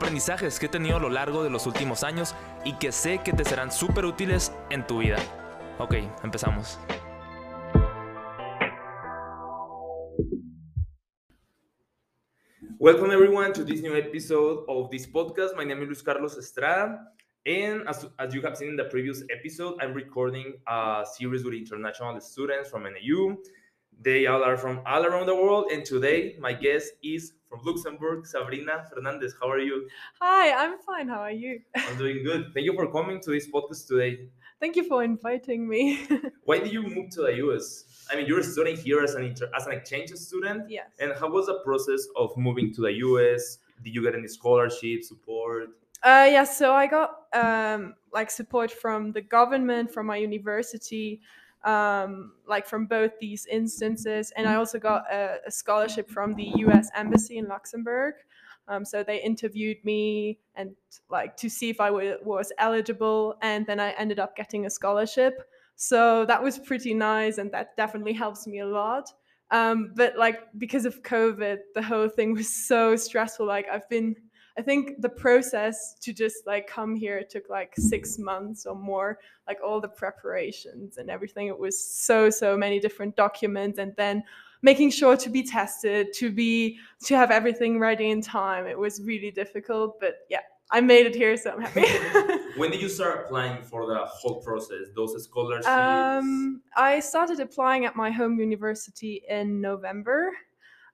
aprendizajes que he tenido a lo largo de los últimos años y que sé que te serán súper útiles en tu vida. Ok, empezamos. Welcome everyone to this new episode of this podcast. My name is Luis Carlos Estrada. And as, as you have seen in the previous episode, I'm recording a series with international students from NAU. They all are from all around the world. And today, my guest is from Luxembourg, Sabrina Fernandez. How are you? Hi, I'm fine. How are you? I'm doing good. Thank you for coming to this podcast today. Thank you for inviting me. Why did you move to the US? I mean, you're studying here as an inter- as an exchange student. yes. And how was the process of moving to the US? Did you get any scholarship support? Uh, yeah, so I got um, like support from the government, from my university, um, like from both these instances, and I also got a, a scholarship from the U.S. Embassy in Luxembourg. Um, so they interviewed me and like to see if I was eligible, and then I ended up getting a scholarship. So that was pretty nice, and that definitely helps me a lot. Um, but like because of COVID, the whole thing was so stressful. Like I've been I think the process to just like come here took like six months or more, like all the preparations and everything. It was so, so many different documents and then making sure to be tested, to be to have everything ready in time. It was really difficult, but yeah, I made it here, so I'm happy. When did you start applying for the whole process? Those scholarships? um, I started applying at my home university in November.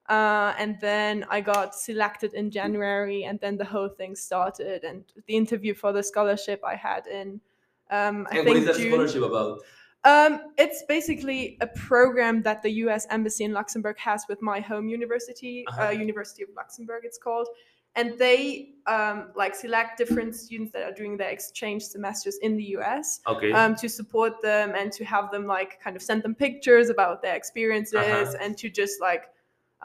Uh, and then I got selected in January, and then the whole thing started. And the interview for the scholarship I had in, um, I and think what is that June. scholarship about? Um, it's basically a program that the U.S. Embassy in Luxembourg has with my home university, uh Uh-huh. University of Luxembourg, it's called, and they um, like select different students that are doing their exchange semesters in the U.S. Okay. Um, to support them and to have them like kind of send them pictures about their experiences Uh-huh. and to just like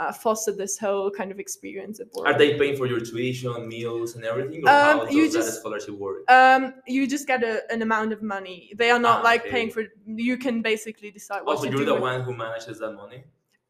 uh, foster this whole kind of experience abroad. Are they paying for your tuition, meals, and everything, or Um, how you does that just- scholarship work? um, you just get a, an amount of money. They are not Ah, like okay. paying for. You can basically decide what Also, to you're do. the one who manages that money.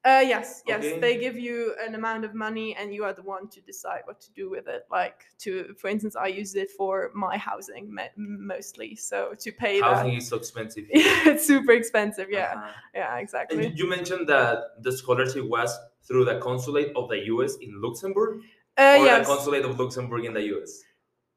Uh, yes, yes. Okay. They give you an amount of money, and you are the one to decide what to do with it. Like to, for instance, I use it for my housing mostly, so to pay Housing that. is so expensive. it's super expensive. Yeah, Uh-huh. yeah, exactly. you- you mentioned that the scholarship was through the consulate of the US in Luxembourg, Uh, or yes. the consulate of Luxembourg in the US.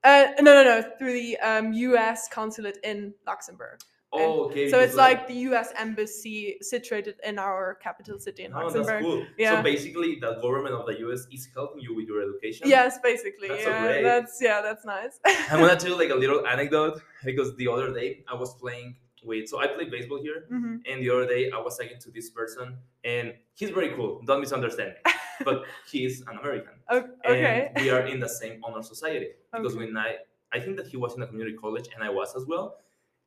Uh, no, no, no. Through the um, U.S. consulate in Luxembourg. Oh, okay. so it's like the U.S. embassy situated in our capital city in Oh, that's Luxembourg. cool. Yeah. So basically, the government of the US is helping you with your education. Yes, basically. That's so yeah, great. that's yeah, that's nice. I'm gonna tell you like a little anecdote because the other day I was playing with so I play baseball here hmm and the other day I was talking to this person and he's very cool. Don't misunderstand me. But he's an American. Okay. And we are in the same honor society. Because Okay. when I I think that he was in a community college and I was as well.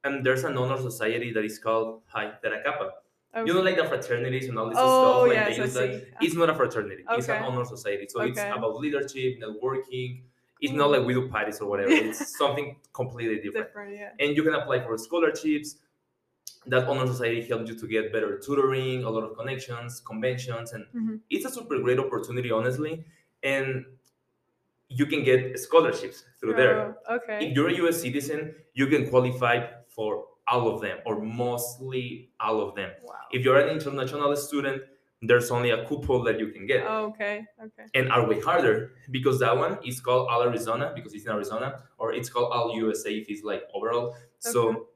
And there's an honor society that is called Phi Theta Kappa. You know, like the fraternities and all this Oh, stuff. Like yes, they I use that. It's not a fraternity. Okay. It's an honor society. So it's about leadership, networking. It's not like we do parties or whatever. It's something completely different. different. Yeah. And you can apply for scholarships. That honor society helps you to get better tutoring, a lot of connections, conventions, and Mhm. it's a super great opportunity, honestly. And you can get scholarships through there Oh, okay. if you're a US citizen, you can qualify for all of them or mostly all of them. Wow. If you're an international student, there's only a couple that you can get Oh, okay. Okay. and are way harder because that one is called All Arizona because it's in Arizona, or it's called All USA if it's like overall. Okay. So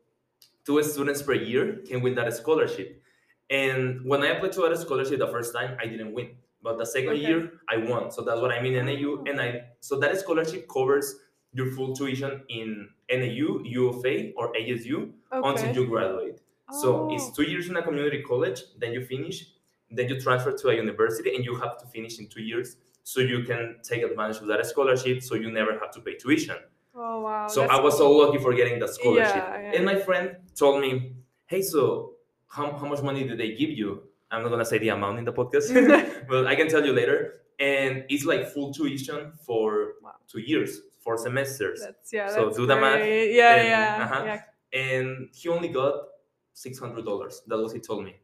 two students per year can win that scholarship. And when I applied to that scholarship the first time, I didn't win. But the second Okay. year, I won. So that's what I mean NAU. Oh. And I so that scholarship covers your full tuition in NAU, U of A, or ASU until you graduate. So it's Oh. two years in a community college, then you finish, then you transfer to a university, and you have to finish in two years so you can take advantage of that scholarship so you never have to pay tuition. Oh wow. So that's I was so lucky for getting that scholarship. Yeah, yeah. And my friend told me, "Hey, so how, how much money did they give you?" I'm not gonna say the amount in the podcast, but I can tell you later. And it's like full tuition for Wow. two years, four semesters. That's yeah. So do the math. Yeah, and- yeah, uh-huh. yeah. And he only got six hundred dollars. That was he told me.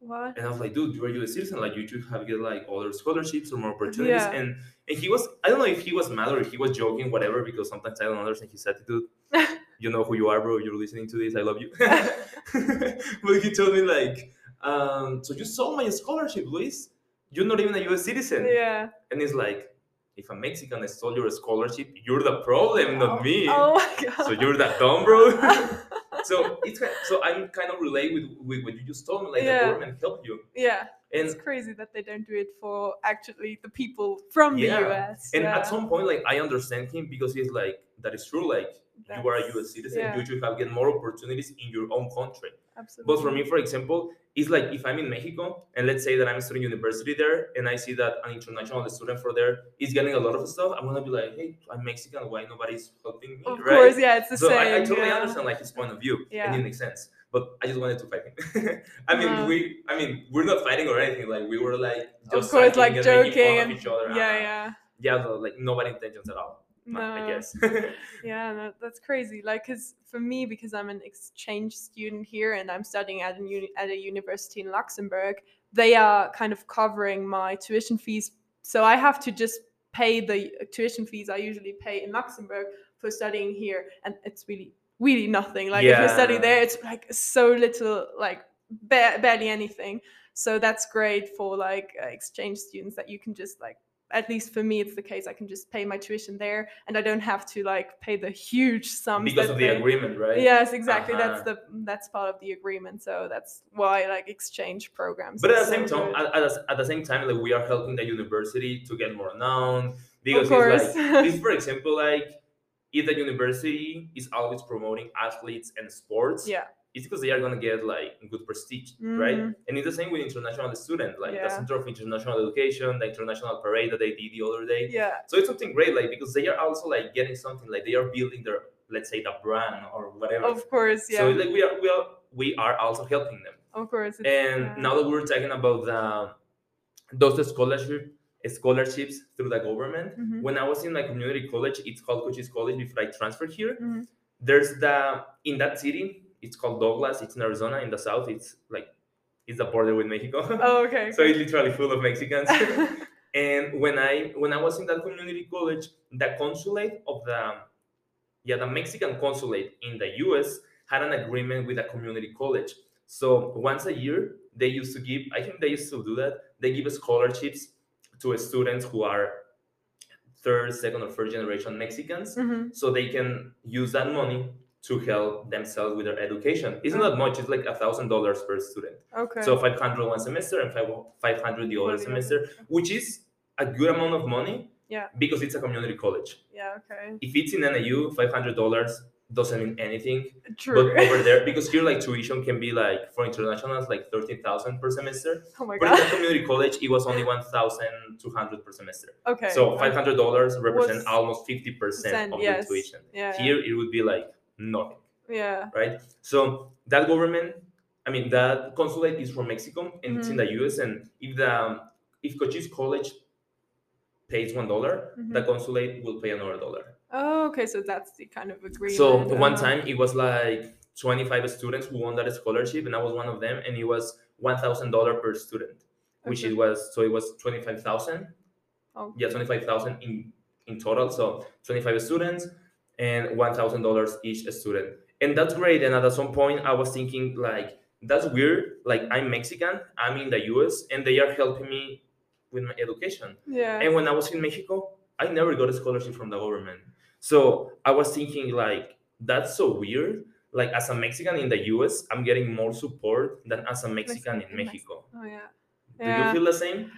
What? And I was like, dude, you are a U.S. citizen. Like, you should have get like other scholarships or more opportunities. Yeah. And and he was, I don't know if he was mad or if he was joking, whatever. Because sometimes I don't understand his attitude. you know who you are, bro. You're listening to this. I love you. but he told me like, um, so you sold my scholarship, Luis. You're not even a U.S. citizen. yeah. And it's like, if a Mexican stole your scholarship, you're the problem, not oh, me. Oh my god. So you're that dumb, bro. so it's so I'm kind of relate with, with what you just told me, like Yeah. the government help you. yeah. And It's crazy that they don't do it for actually the people from Yeah. the US. and yeah. at some point, like I understand him because he's like, that is true. Like you are a U.S. citizen, you should have get more opportunities in your own country. Absolutely. But for me, for example, it's like if I'm in Mexico and let's say that I'm studying university there and I see that an international student for there is getting a lot of stuff, I'm gonna be like, hey, I'm Mexican. Why nobody's helping me? of right? course, yeah, it's the so same. I, I totally yeah. understand like his point of view Yeah. and it makes sense but i just wanted to fight him i mean Uh-huh. we i mean we're not fighting or anything like we were like just Of course, like and making fun joking of and each other yeah, Uh, yeah. yeah but, like nobody intentions at all No, i guess yeah, no, that's crazy. Like, cause for me, because I'm an exchange student here and I'm studying at a uni- at a university in Luxembourg, they are kind of covering my tuition fees. So I have to just pay the tuition fees I usually pay in Luxembourg for studying here, and it's really, really nothing. Like if you study there, it's like so little, like ba- barely anything. So that's great for like uh, exchange students that you can just like at least for me it's the case i can just pay my tuition there and i don't have to like pay the huge sums because that of the they- agreement right? Yes exactly that's Uh-huh. the that's part of the agreement so that's why like exchange programs but at the same so time at, at, the- at the same time like we are helping the university to get more known because it's like if, for example like if the university is always promoting athletes and sports yeah it's because they are gonna get like good prestige, right? Mhm. And it's the same with international students, like the Center of International Education, the international parade that they did the other day. yeah So it's something great, like because they are also like getting something, like they are building their, let's say, the brand or whatever. of course yeah So like we are, we are, we are also helping them. of course And yeah. now that we're talking about the those scholarship scholarships through the government, Mhm. when I was in my community college, it's called Cochise College before I transferred here. Mhm. There's the in that city, it's called Douglas. It's in Arizona in the south. It's like it's the border with Mexico. oh okay so it's literally full of Mexicans. and when I when I was in that community college, the consulate of the yeah the Mexican consulate in the U.S. had an agreement with a community college. So once a year, they used to give. I think they used to do that. They give scholarships to students who are third, second, or first generation Mexicans Mhm. so they can use that money to help themselves with their education. It's not much; it's like a thousand dollars per student. okay So five hundred one semester and five five hundred the other the semester, which is a good amount of money. Yeah. Because it's a community college. yeah okay If it's in NAU, five hundred dollars doesn't mean anything. true But over there, because here like tuition can be like for internationals like thirteen thousand per semester. oh my god. But in the community college, it was only one thousand two hundred per semester. okay So five hundred dollars represent almost fifty percent of yes the tuition. yeah. Here it would be like nothing, yeah right? So that government, I mean, that consulate is from Mexico and it's in Mm-hmm. the U.S. And if the um, if Cochise College pays one the Mhm. consulate will pay another dollar. oh okay so that's the kind of agreement So one uh-huh. time it was like twenty five students who won that scholarship, and I was one of them, and it was one thousand dollar per student, which it was so it was twenty five thousand. Oh. Yeah, twenty five thousand in in total. So twenty five students and one thousand dollars each student, and that's great. And at some point, I was thinking like that's weird. Like I'm Mexican, I'm in the U.S., and they are helping me with my education. yeah And when I was in Mexico, I never got a scholarship from the government. So I was thinking like that's so weird. Like as a Mexican in the US, I'm getting more support than as a Mexican in in Mex- Mexico. oh yeah Do yeah you feel the same?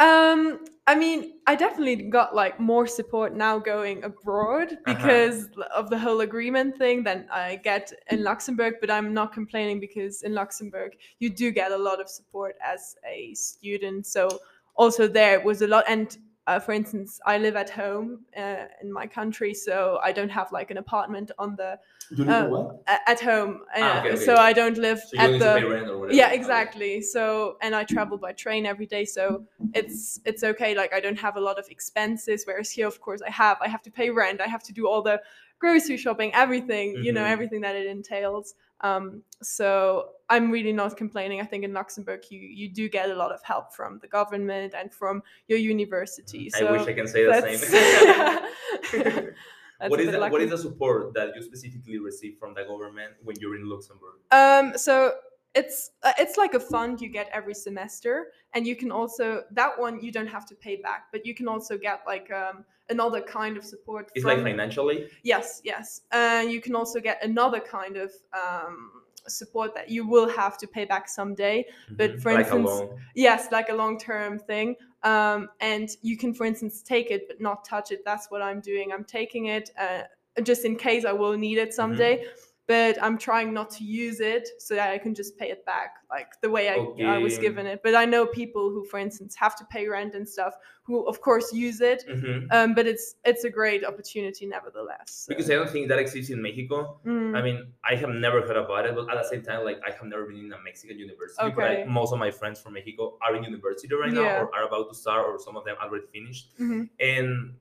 Um, I mean, I definitely got like more support now going abroad Uh-huh. because of the whole agreement thing than I get in Luxembourg. But I'm not complaining because in Luxembourg you do get a lot of support as a student. So also there was a lot, and uh, for instance, I live at home uh, in my country, so I don't have like an apartment on the You live Uh, in at home. Ah, uh, okay, okay. So I don't live So you at don't need the to pay rent or whatever. yeah Okay. exactly so and i travel by train every day so it's it's okay like i don't have a lot of expenses whereas here of course i have i have to pay rent i have to do all the grocery shopping everything you know Mhm. everything that it entails um so i'm really not complaining i think in luxembourg you you do get a lot of help from the government and from your university I so wish I can say the same. What is the, what is the support that you specifically receive from the government when you're in Luxembourg? Um, so it's uh, it's like a fund you get every semester, and you can also that one you don't have to pay back, but you can also get like um, another kind of support. It's from, like financially. Yes, yes. And you can also get another kind of um, support that you will have to pay back someday. But Mhm. for like instance- loan. Yes, like a long term thing. Um, and you can, for instance, take it but not touch it. That's what I'm doing. I'm taking it uh, just in case I will need it someday. But I'm trying not to use it so that I can just pay it back, like the way I, I was given it. But I know people who, for instance, have to pay rent and stuff, who of course use it. Mhm. Um, but it's it's a great opportunity nevertheless. so. Because I don't think that exists in Mexico. Mm. I mean, I have never heard about it, but at the same time, like I have never been in a Mexican university. Okay. But I, most of my friends from Mexico are in university right Yeah. now, or are about to start, or some of them already finished, Mhm. and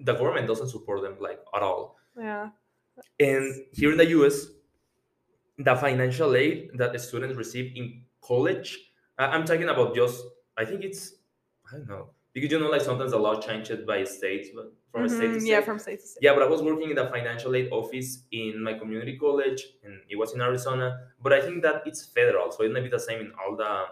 the government doesn't support them like at all. Yeah. And here in the US, the financial aid that the students receive in college, I'm talking about just, I think it's, I don't know, because you know, like sometimes the law changes by states, but from a state to Mhm, state. Yeah, from state to state. Yeah, but I was working in the financial aid office in my community college, and it was in Arizona. But I think that it's federal, so it may be the same in all the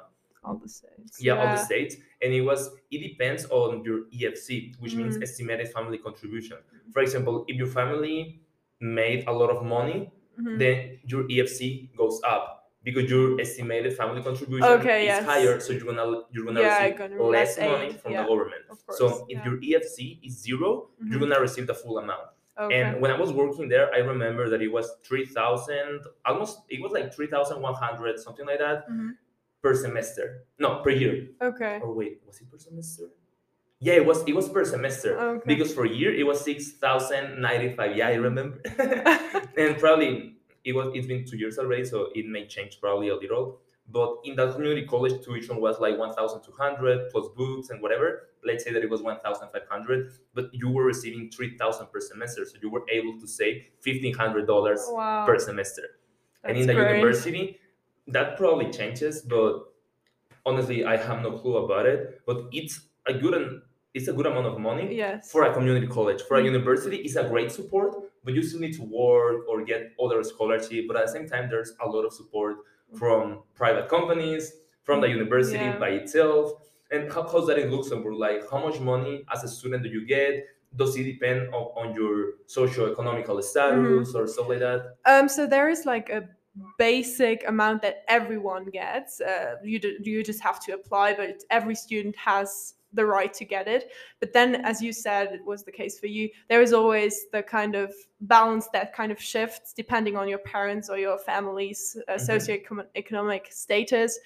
All the states. yeah, all the states. And it was it depends on your EFC, which means Mm. estimated family contribution. For example, if your family made a lot of money, Mhm. then your EFC goes up because your estimated family contribution Okay, is yes. higher, so you're gonna you're gonna Yeah, receive gonna less less money from yeah, the government. so if yeah. your EFC is 0 you're Mhm. gonna receive the full amount. Okay. And when I was working there, I remember that it was three thousand, almost it was like three thousand one hundred, something like that, Mhm. per semester. No, per year. okay. Or wait, was it per semester? Yeah, it was. It was per semester oh, Okay. because for a year it was six thousand ninety-five. Yeah, I remember. and probably it was. It's been two years already, so it may change probably a little. But in that community college, tuition was like one thousand two hundred plus books and whatever. Let's say that it was one thousand five hundred, but you were receiving three thousand per semester, so you were able to save fifteen hundred dollars wow. per semester. That's and in the great. university, that probably changes, but honestly, I have no clue about it. But it's a good and it's a good amount of money Yes. for a community college. For a Mm. university, it's a great support, but you still need to work or get other scholarship. But at the same time, there's a lot of support from private companies, from the university Yeah. by itself. And how, how's that in Luxembourg? Like, how much money as a student do you get? Does it depend on, on your socio-economical status Mm-hmm. or stuff like that? Um, so there is like a basic amount that everyone gets. Uh, you do, you just have to apply, but every student has the right to get it. But then, as you said, it was the case for you. There is always the kind of balance that kind of shifts depending on your parents or your family's uh, Mhm. socioeconomic status.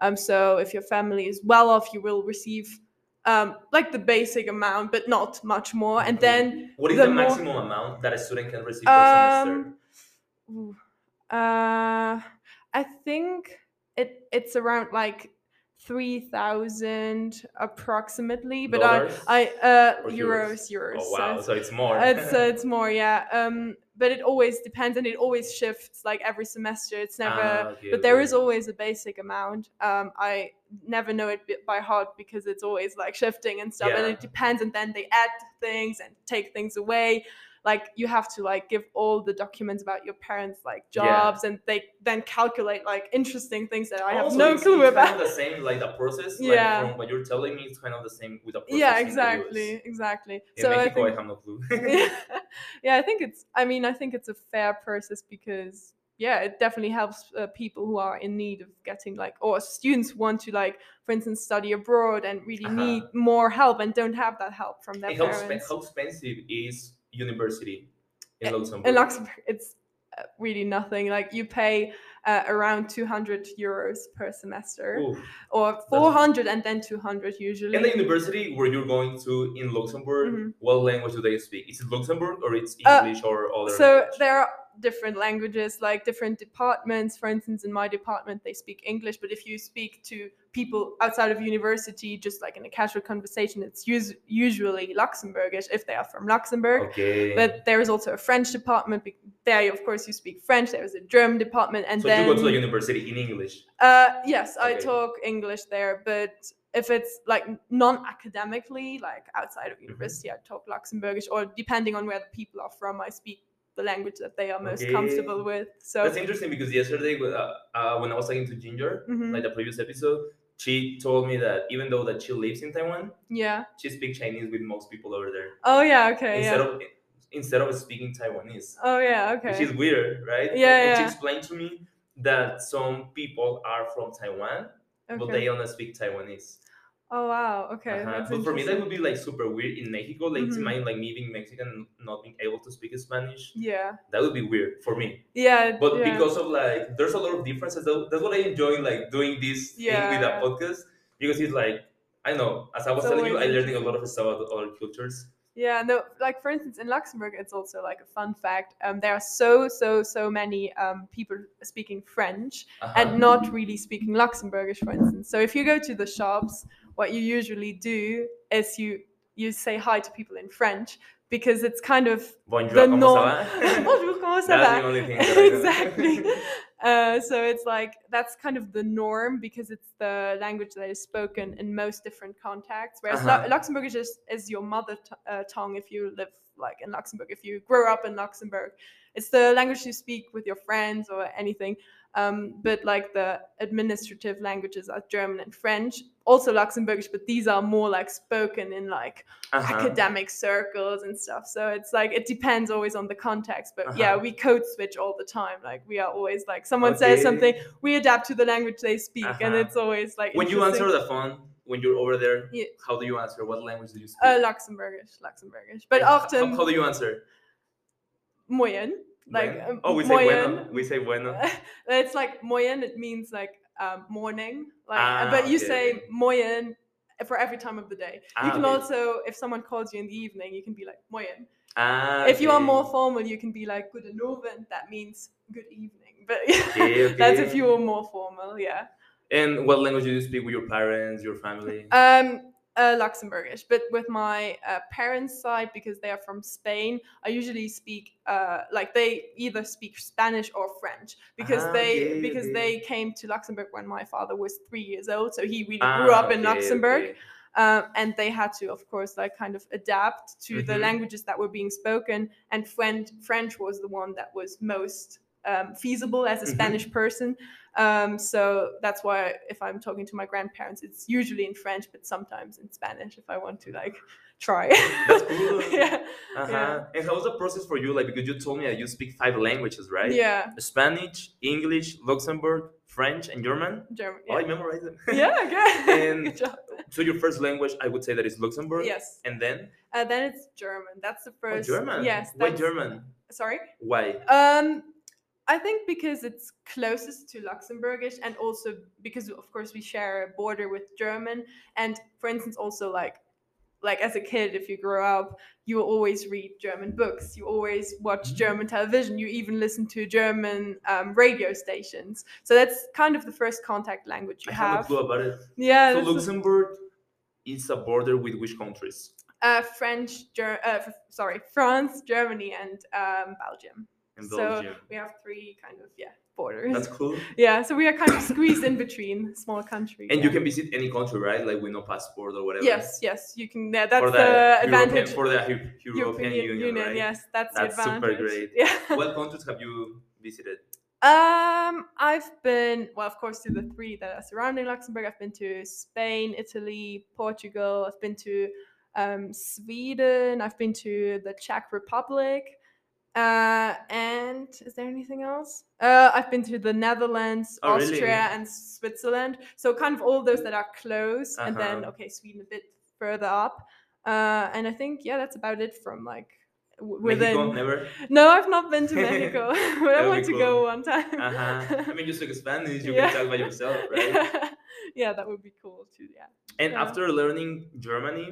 Um, so if your family is well off, you will receive. Um, like the basic amount, but not much more. And then What is the the, more- maximum amount that a student can receive per semester? Um, ooh, uh, I think it it's around like three thousand approximately, but I I uh Or euros euros. Oh so wow, it's- so it's more. it's uh, it's more yeah. Um, but it always depends and it always shifts like every semester. It's never. Ah, okay, but there okay. is always a basic amount. Um, I never know it by heart because it's always like shifting and stuff, and it depends. And then they add things and take things away. Like you have to like give all the documents about your parents' like Yeah. jobs, and they then calculate like interesting things that I have Also, no it's- clue it's about. Kind of the same, like the process. Yeah. Like from what you're telling me, it's kind of the same with the process. yeah, exactly, exactly. In so I Mexico, I, think have no clue. yeah. yeah, I think it's. I mean, I think it's a fair process because yeah, it definitely helps uh, people who are in need of getting like, or students want to like, for instance, study abroad and really Uh-huh. need more help and don't have that help from their And how, parents. how expensive is university in Eh, Luxembourg? in Luxembourg, it's uh, really nothing. Like you pay uh, around 200 euros per semester, Oof. or 400 and then 200 usually. In the university where you're going to in Luxembourg, Mhm. what language do they speak? Is it Luxembourg or it's Uh, English or other? so language? there are different languages like different departments for instance in my department they speak english but if you speak to people outside of university just like in a casual conversation it's us- usually luxembourgish if they are from luxembourg okay. but there is also a french department there of course you speak french there is a german department and so then you go to the university in English. uh, yes, I talk English there, but if it's like non-academically, like outside Mm-hmm. of university, I talk Luxembourgish, or depending on where the people are from, I speak the language that they are most Okay. comfortable with. So, That's interesting because yesterday, uh, uh, when I was talking to Ginger, Mhm. like the previous episode, she told me that even though that she lives in Taiwan, yeah. she speaks Chinese with most people over there Oh yeah. Okay. instead Yeah. of instead of speaking Taiwanese, Oh yeah. Okay. which is weird, right? Yeah, And she explained to me that some people are from Taiwan, but they only speak Taiwanese. Oh wow. Okay. Uh-huh. But for me, that would be like super weird in Mexico. Like, Mhm. imagine like me being Mexican and not being able to speak Spanish. Yeah. That would be weird for me. Yeah. But yeah. because of like, there's a lot of differences. That's what I enjoy like doing this thing with Yeah. a podcast because it's like I know. As I was It's telling you, I always learning a lot of stuff about other cultures. Yeah, no, like for instance, in Luxembourg, it's also like a fun fact. Um, there are so, so, so many um, people speaking French Uh-huh. and not really speaking Luxembourgish, for instance. So if you go to the shops, what you usually do is you you say hi to people in French because it's kind of Bonjour, the norm. Bonjour, comment ça va? the only thing that exactly. Uh, so it's like that's kind of the norm because it's the language that is spoken in most different contexts. Whereas Uh-huh. Luxembourgish is, is your mother t- uh, tongue if you live like in Luxembourg, if you grow up in Luxembourg. It's the language you speak with your friends or anything. Um, but like the administrative languages are German and French, also Luxembourgish, but these are more like spoken in like Uh-huh. academic circles and stuff. So it's like it depends always on the context. But yeah, Uh-huh. we code switch all the time. Like we are always like someone says something, we adapt to the language they speak, and Uh-huh. it's always like When you answer the phone, when you're over there, Yeah. how do you answer? What language do you speak? uh, Luxembourgish, Luxembourgish, but And how- often How, do you answer? moien, like um, oh, we say bueno. We say bueno. it's like moien. It means like um, morning, like Ah, but you okay, say moien for every time of the day. you Ah, can okay. also, if someone calls you in the evening, you can be like moien. Ah, if you are more formal, you can be like good Abend. That means good evening. But Okay, that's if you are more formal. Yeah. And what language do you speak with your parents, your family? Um, uh, Luxembourgish, but with my uh, parents' side because they are from Spain, I usually speak uh, like they either speak Spanish or French because Ah, they okay, because okay. they came to Luxembourg when my father was three years old, so he really grew Ah, up in Luxembourg. um, and they had to of course like kind of adapt to the Mhm. languages that were being spoken and french french was the one that was most um, feasible as a Mhm. spanish person um, so that's why if i'm talking to my grandparents it's usually in french but sometimes in spanish if i want to like try That's cool. yeah Uh-huh. Yeah. And how was the process for you? Like, because you told me that you speak five languages, right? yeah Spanish, English, Luxembourg, French, and German. german Oh, I yeah, memorized them. yeah okay And- Good job. so your first language, I would say that is Luxembourg. yes And then uh, then it's german that's the oh, first German. yes Why German? sorry Why? Um, I think because it's closest to Luxembourgish, and also because of course we share a border with German, and for instance, also like like as a kid, if you grow up, you always read German books, you always watch Mm. German television, you even listen to German um, radio stations. So that's kind of the first contact language you I have no have. clue about it. Yeah, so Luxembourg is a border with which countries? uh, French, Ger- uh, sorry, France, Germany, and um, Belgium. In So we have three kind of yeah borders. That's cool. Yeah, so we are kind of squeezed in between small countries. And you can visit any country, right? Like with no passport or whatever. Yes, yes, you can. Yeah, that's For the, the, advantage. European, for the Eu- European, Union, right? Yes, that's, That's super great. Yeah. What countries have you visited? um, I've been well, of course, to the three that are surrounding Luxembourg. I've been to Spain, Italy, Portugal. I've been to um, Sweden. I've been to the Czech Republic. Uh, and is there anything else? Uh, I've been to the Netherlands, Oh, really? Austria, and Switzerland. So kind of all those that are close, and then Uh-huh. okay, Sweden a bit further up. Uh, and I think yeah, that's about it from like w- Mexico, within. never. No, I've not been to Mexico, but I want to go one time. Uh-huh. I mean, you speak Spanish, you Yeah. can talk by yourself, right? yeah, that would be cool too. Yeah. And Yeah. after learning Germany,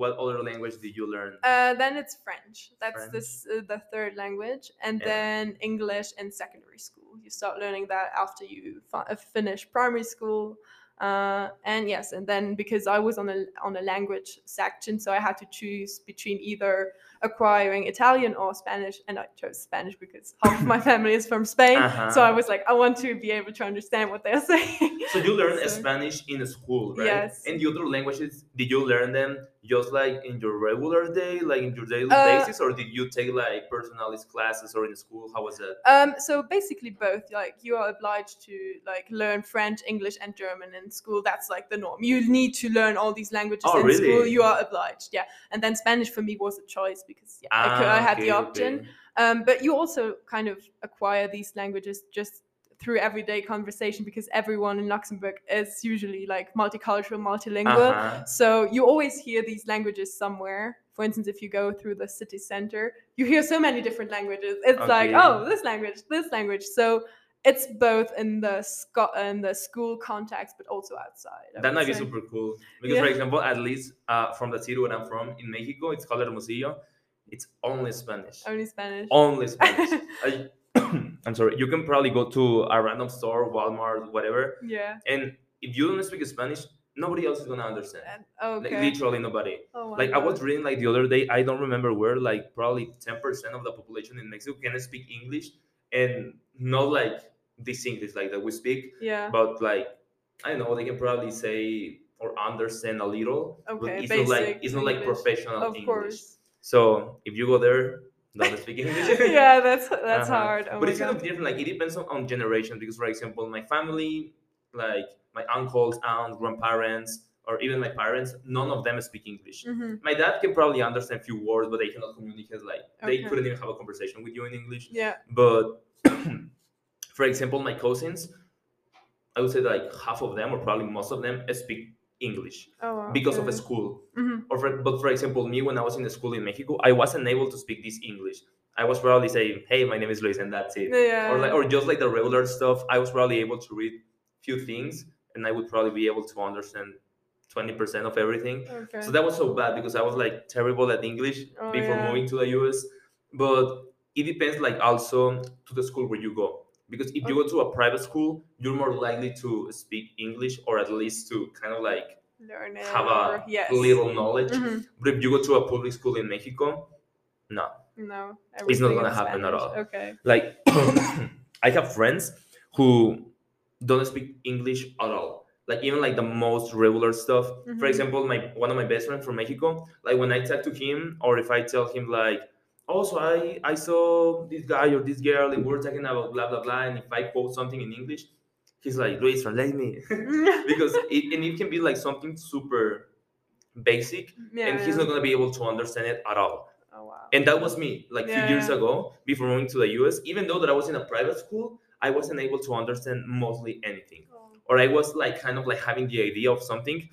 what other language did you learn? Uh, then it's French. That's French. this uh, the third language, and Yeah. then English in secondary school. You start learning that after you fi- uh, finish primary school. Uh, and yes, and then because I was on a on a language section, so I had to choose between either acquiring Italian or Spanish, and I chose Spanish because half of my family is from Spain. So I Uh-huh. was like, I want to be able to understand what they're saying. So you learned So- Spanish in school, right? Yes. And the other languages, did you learn them just like in your regular day, like in your daily Uh, basis, or did you take like personalist classes or in school? How was that? Um, so basically both. Like you are obliged to like learn French, English, and German in school. That's like the norm. You need to learn all these languages Oh, in really? school. You are obliged. Yeah. And then Spanish for me was a choice because yeah, I, could, I Ah, had the option. okay. Um, but you also kind of acquire these languages just through everyday conversation because everyone in Luxembourg is usually like multicultural, multilingual. Uh-huh. So you always hear these languages somewhere. For instance, if you go through the city center, you hear so many different languages. It's like, oh, this language, this language. So it's both in the sco- in the school context, but also outside. I That might be say. super cool because, for example, at least uh, from the city where I'm from in Mexico, it's called Hermosillo. It's only Spanish. Only Spanish. Only Spanish. I, I'm sorry. You can probably go to a random store, Walmart, whatever, yeah. and if you don't speak Spanish, nobody else is gonna understand. And- oh, Like literally nobody. Oh, Like I was reading like the other day, I don't remember where, like probably 10% of the population in Mexico can speak English and not like this English like that we speak, Yeah. but like I don't know, they can probably say or understand a little. Okay, but it's not like basic it's not like English. professional Of English. course. So if you go there, speak English. yeah, that's that's Uh-huh. hard. Oh but it's kind of different. Like it depends on, on generation because, for example, my family, like my uncles, aunts, grandparents, or even my parents, none of them speak English. Mhm. My dad can probably understand a few words, but they cannot communicate. Like they couldn't even have a conversation with you in English. Yeah. But for example, my cousins, I would say like half of them, or probably most of them, speak English Oh. Because of school. Mhm. Or for, but for example, me when I was in the school in Mexico, I wasn't able to speak this English. I was probably saying, "Hey, my name is Luis," and that's it. Yeah. Or like, or just like the regular stuff. I was probably able to read few things, and I would probably be able to understand twenty percent of everything. okay. So that was so bad because I was like terrible at English Oh, before yeah. moving to the US. But it depends like also to the school where you go. Because if you go to a private school, you're more likely to speak English or at least to kind of like Learn it. have a yes. little knowledge. Mhm. But if you go to a public school in Mexico, no. No. It's not gonna happen at all. Okay. Like I have friends who don't speak English at all. Like even like the most regular stuff. For Mhm. example, my one of my best friends from Mexico, like when I talk to him or if I tell him like, oh, so I I saw this guy or this girl and we're talking about blah blah blah, and if I quote something in English, he's like, Luis, translate me, because it and it can be like something super basic, yeah. and he's not gonna be able to understand it at all Oh wow. and that was me like a Yeah, few years ago before moving to the us even though that i was in a private school i wasn't able to understand mostly anything Oh. or i was like kind of like having the idea of something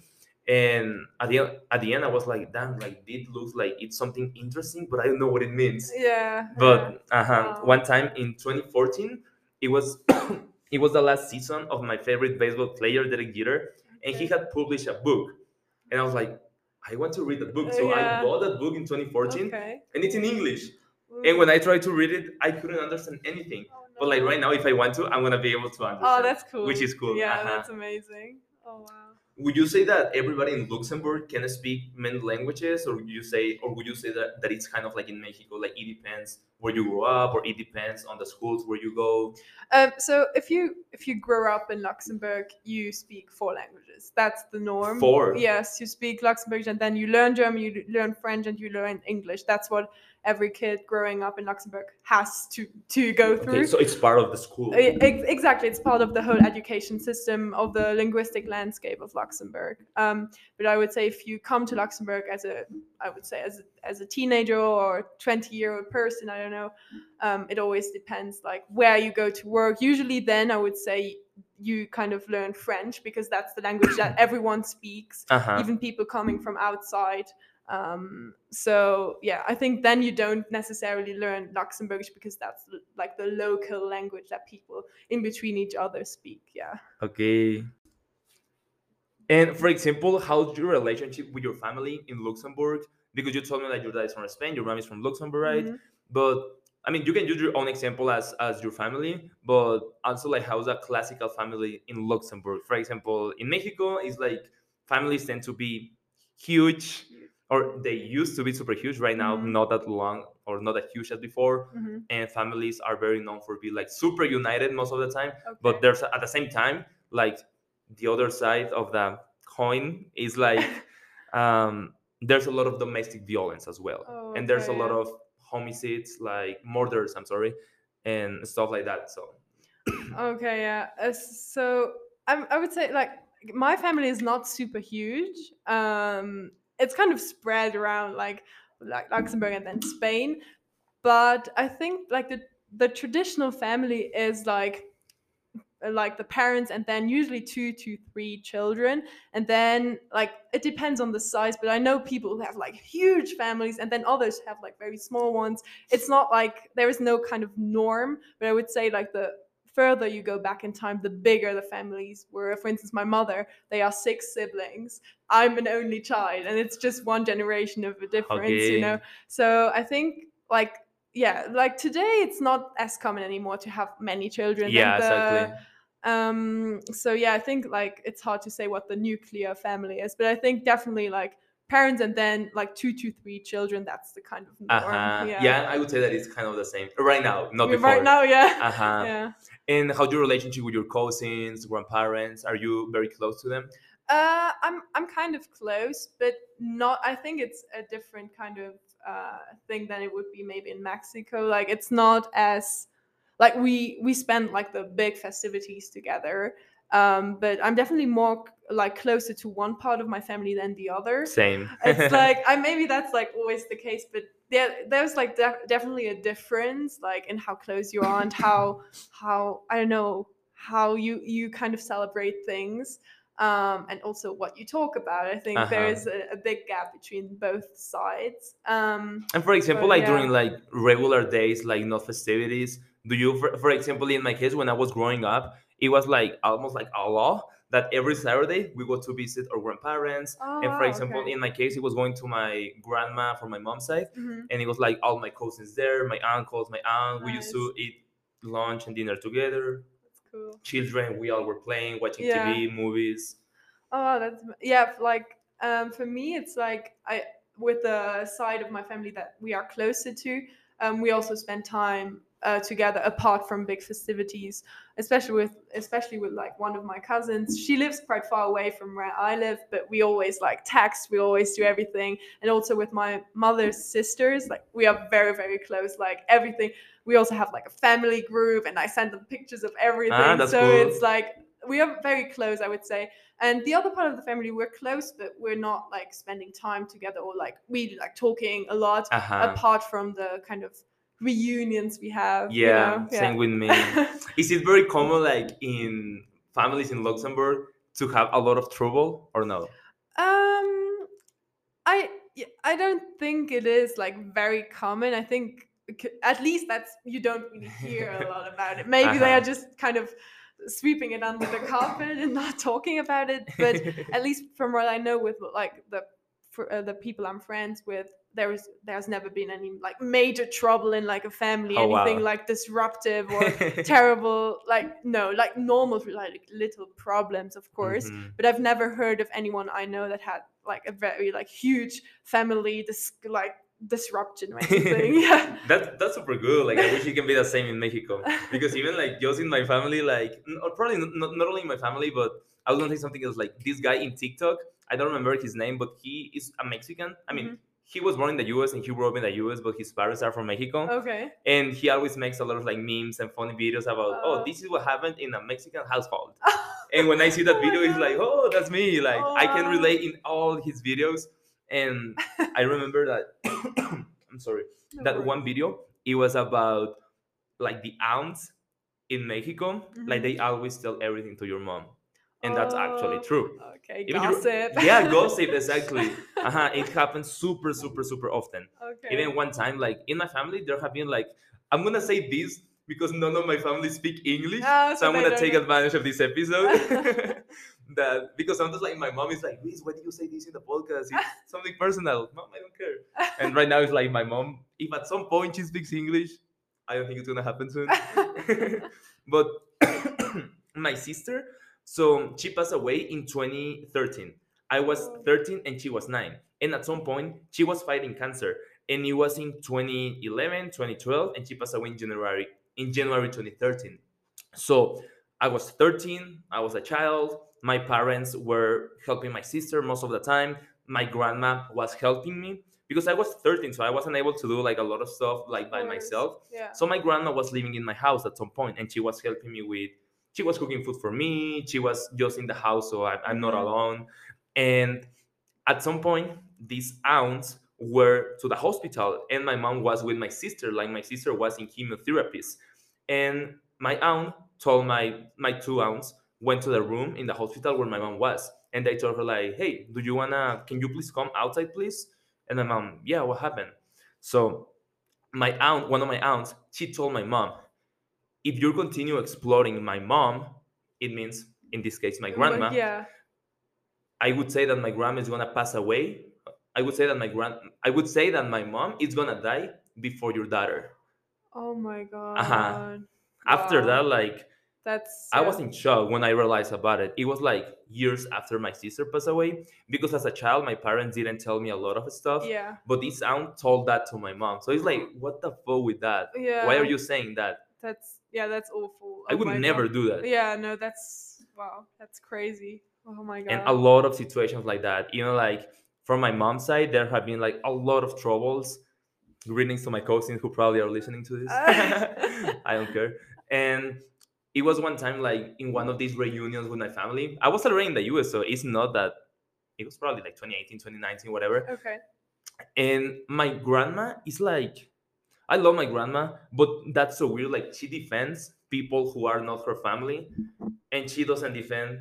and at the, end, at the end i was like damn like it looks like it's something interesting but i don't know what it means Yeah. but uh-huh, Wow. one time in 2014 it was it was the last season of my favorite baseball player derek jeter and he had published a book and i was like i want to read the book so i bought that book in 2014 Okay. and it's in english Ooh. and when I tried to read it, I couldn't understand anything. Oh, But like right now, if I want to, I'm gonna be able to understand. Oh, that's cool. Which is cool. Yeah, uh-huh. that's amazing. Oh wow. Would you say that everybody in Luxembourg can speak many languages, or would you say, or would you say that, that it's kind of like in Mexico, like it depends where you grow up, or it depends on the schools where you go? Um, so if you if you grow up in Luxembourg, you speak four languages. That's the norm. Four? Yes, you speak Luxembourgish, and then you learn German, you learn French, and you learn English. That's what every kid growing up in Luxembourg has to to go through. Okay, so it's part of the school. Ex- Exactly, it's part of the whole education system of the linguistic landscape of Luxembourg. Um, but I would say if you come to Luxembourg as a, I would say as a, as a teenager or twenty year old person, I don't know. Um, it always depends like where you go to work. Usually, then I would say you kind of learn French because that's the language that everyone speaks Uh huh. even people coming from outside Um, so yeah, I think then you don't necessarily learn Luxembourgish because that's like the local language that people in between each other speak. Yeah. Okay. And for example, how's your relationship with your family in Luxembourg? Because you told me that your dad is from Spain, your mom is from Luxembourg, right? Mhm. But I mean, you can use your own example as as your family, but also like how's a classical family in Luxembourg? For example, in Mexico, it's like families tend to be huge, or they used to be super huge. Right now, Mhm. not that long or not that huge as before. Mhm. And families are very known for being like super united most of the time. Okay. But there's at the same time like the other side of the coin is like um, there's a lot of domestic violence as well, Oh, and there's a lot of homicides, like murders. I'm sorry, and stuff like that. So Okay, yeah. Uh, so I, I would say like my family is not super huge. Um, it's kind of spread around like like Luxembourg and then Spain, but I think like the the traditional family is like like the parents and then usually two to three children. And then like it depends on the size but i know people who have like huge families and then others have like very small ones. It's not like there is no kind of norm but i would say like the further you go back in time the bigger the families were. For instance my mother they are six siblings. I'm an only child and it's just one generation of a difference you know? So i think like yeah like today it's not as common anymore to have many children yeah, the, exactly. um so yeah i think like it's hard to say what the nuclear family is but i think definitely like parents and then like two to three children that's the kind of Uh-huh. yeah, Yeah. I would say that it's kind of the same right now, not before. right now yeah Uh huh. yeah And how's your relationship with your cousins, grandparents? Are you very close to them? uh i'm i'm kind of close but not i think it's a different kind of uh thing than it would be maybe in mexico like it's not as like we we spend like the big festivities together um but i'm definitely more like closer to one part of my family than the other Same. it's like I maybe that's like always the case, but there there's like def- definitely a difference like in how close you are and how how I don't know how you you kind of celebrate things. Um, and also what you talk about. I think there Uh-huh. is a, a big gap between both sides. Um, And for example, like yeah. during like regular days, like not festivities, do you, for, for example, in my case, when I was growing up, it was like almost like a law that every Saturday we go to visit our grandparents. oh, and for wow, example, okay. in my case, it was going to my grandma from my mom's side, Mhm. and it was like all my cousins there, my uncles, my aunt. We used to eat lunch and dinner together. That's cool. Children, we all were playing, watching Yeah. TV, movies. Oh, that's yeah. Like um, for me, it's like I with the side of my family that we are closer to. Um, we also spend time uh, together apart from big festivities, especially with especially with like one of my cousins. She lives quite far away from where I live, but we always like text. We always do everything, and also with my mother's sisters, like we are very very close. Like everything. We also have like a family group, and I send them pictures of everything. that's so cool. it's like we are very close, I would say and the other part of the family we're close but we're not like spending time together or like we like talking a lot Uh-huh. apart from the kind of reunions we have you Yeah, know? same with me. Is it very common, like in families in Luxembourg, to have a lot of trouble or no? um i i don't think it is like very common i think at least that's you don't really hear a lot about it maybe they Uh-huh. are just kind of sweeping it under the carpet and not talking about it but at least from what I know with like the for, uh, the people I'm friends with, there is there's never been any like major trouble in like a family, Oh, anything wow. like disruptive or terrible. Like no, like normal like little problems, of course. Mhm. But I've never heard of anyone I know that had like a very like huge family dis- like disruption or anything. yeah. That that's super good. Like I wish it can be the same in Mexico because even like just in my family, like or probably not, not only in my family, but I was gonna say something else. Like this guy in TikTok, I don't remember his name, but he is a Mexican. I mean, Mhm. He was born in the U.S. and he grew up in the U.S., but his parents are from Mexico. Okay. And he always makes a lot of like memes and funny videos about, oh, Oh. this is what happened in a Mexican household. And when I see that Oh video, it's like, oh, that's me. Like Oh, I can relate in all his videos. And I remember that. I'm sorry. No that worries. one video. It was about like the aunts in Mexico. Like Mhm. they always tell everything to your mom. And that's actually Oh, true. Okay, Even you- yeah, gossip exactly. Uh-huh, it happens super, super, super often. okay. Even one time, like in my family, there have been like I'm gonna say this because none of my family speak English, Ah, so I'm gonna take know. advantage of this episode. that because sometimes like my mom is like, Luis, why did you say this in the podcast? It's something personal. Mom, I don't care. And right now it's like my mom. If at some point she speaks English, I don't think it's gonna happen soon. but my sister, so she passed away in 2013. I was Oh. 13 and she was 9. And at some point, she was fighting cancer. And it was in 2011, 2012, and she passed away in January, in January 2013. So I was 13, I was a child. My parents were helping my sister most of the time. My grandma was helping me because I was 13, so I wasn't able to do like a lot of stuff like by myself. yeah. So my grandma was living in my house at some point, and she was helping me with. She was cooking food for me. She was just in the house, so I, I'm not Mhm. alone. And at some point, these aunts were to the hospital, and my mom was with my sister. Like my sister was in chemotherapies, and my aunt told my my two aunts went to the room in the hospital where my mom was, and they told her like, "Hey, do you wanna? Can you please come outside, please?" And my mom, "Yeah, what happened?" So my aunt, one of my aunts, she told my mom, if you continue exploring my mom, it means in this case my grandma. Yeah. I would say that my grandma is gonna pass away. I would say that my grand, I would say that my mom is gonna die before your daughter. Oh my god. Uh-huh. After Wow. that, like That's. I yeah. was in shock when I realized about it. It was like years after my sister passed away because as a child, my parents didn't tell me a lot of stuff. Yeah. But this aunt told that to my mom. So it's like, what the fuck with that? Yeah. Why are you saying that? That's yeah. That's awful. I Oh would never God. do that. Yeah. No. That's wow. That's crazy. Oh my god. and a lot of situations like that you know like from my mom's side there have been like a lot of troubles greetings to my cousins who probably are listening to this i don't care and it was one time like in one of these reunions with my family i was already in the us so it's not that it was probably like 2018 2019 whatever Okay. and my grandma is like i love my grandma but that's so weird like she defends people who are not her family and she doesn't defend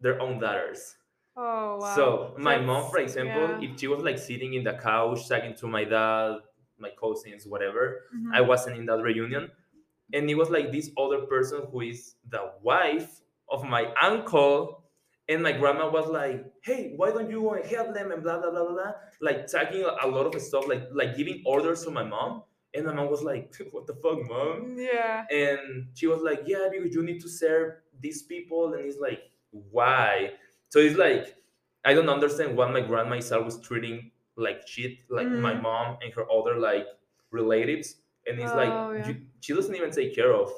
their own daughters Oh wow. so my mom, for example, yeah. if she was like sitting in the couch talking to my dad, my cousins, whatever, I Mhm. wasn't in that reunion, and it was like this other person who is the wife of my uncle, and my grandma was like, "Hey, why don't you help them?" and blah blah blah blah, blah. like talking a lot of stuff, like like giving orders to my mom, and my mom was like, "What the fuck, mom?" Yeah. and she was like yeah because you need to serve these people and it's like why so it's like i don't understand why my grandma is always treating like shit like my Mm. mom and her other like relatives and it's like Oh, yeah. you, she doesn't even take care of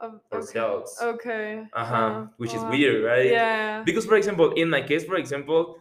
Um, ourselves Okay. okay. uh-huh Uh, which is weird right Yeah. because for example in my case for example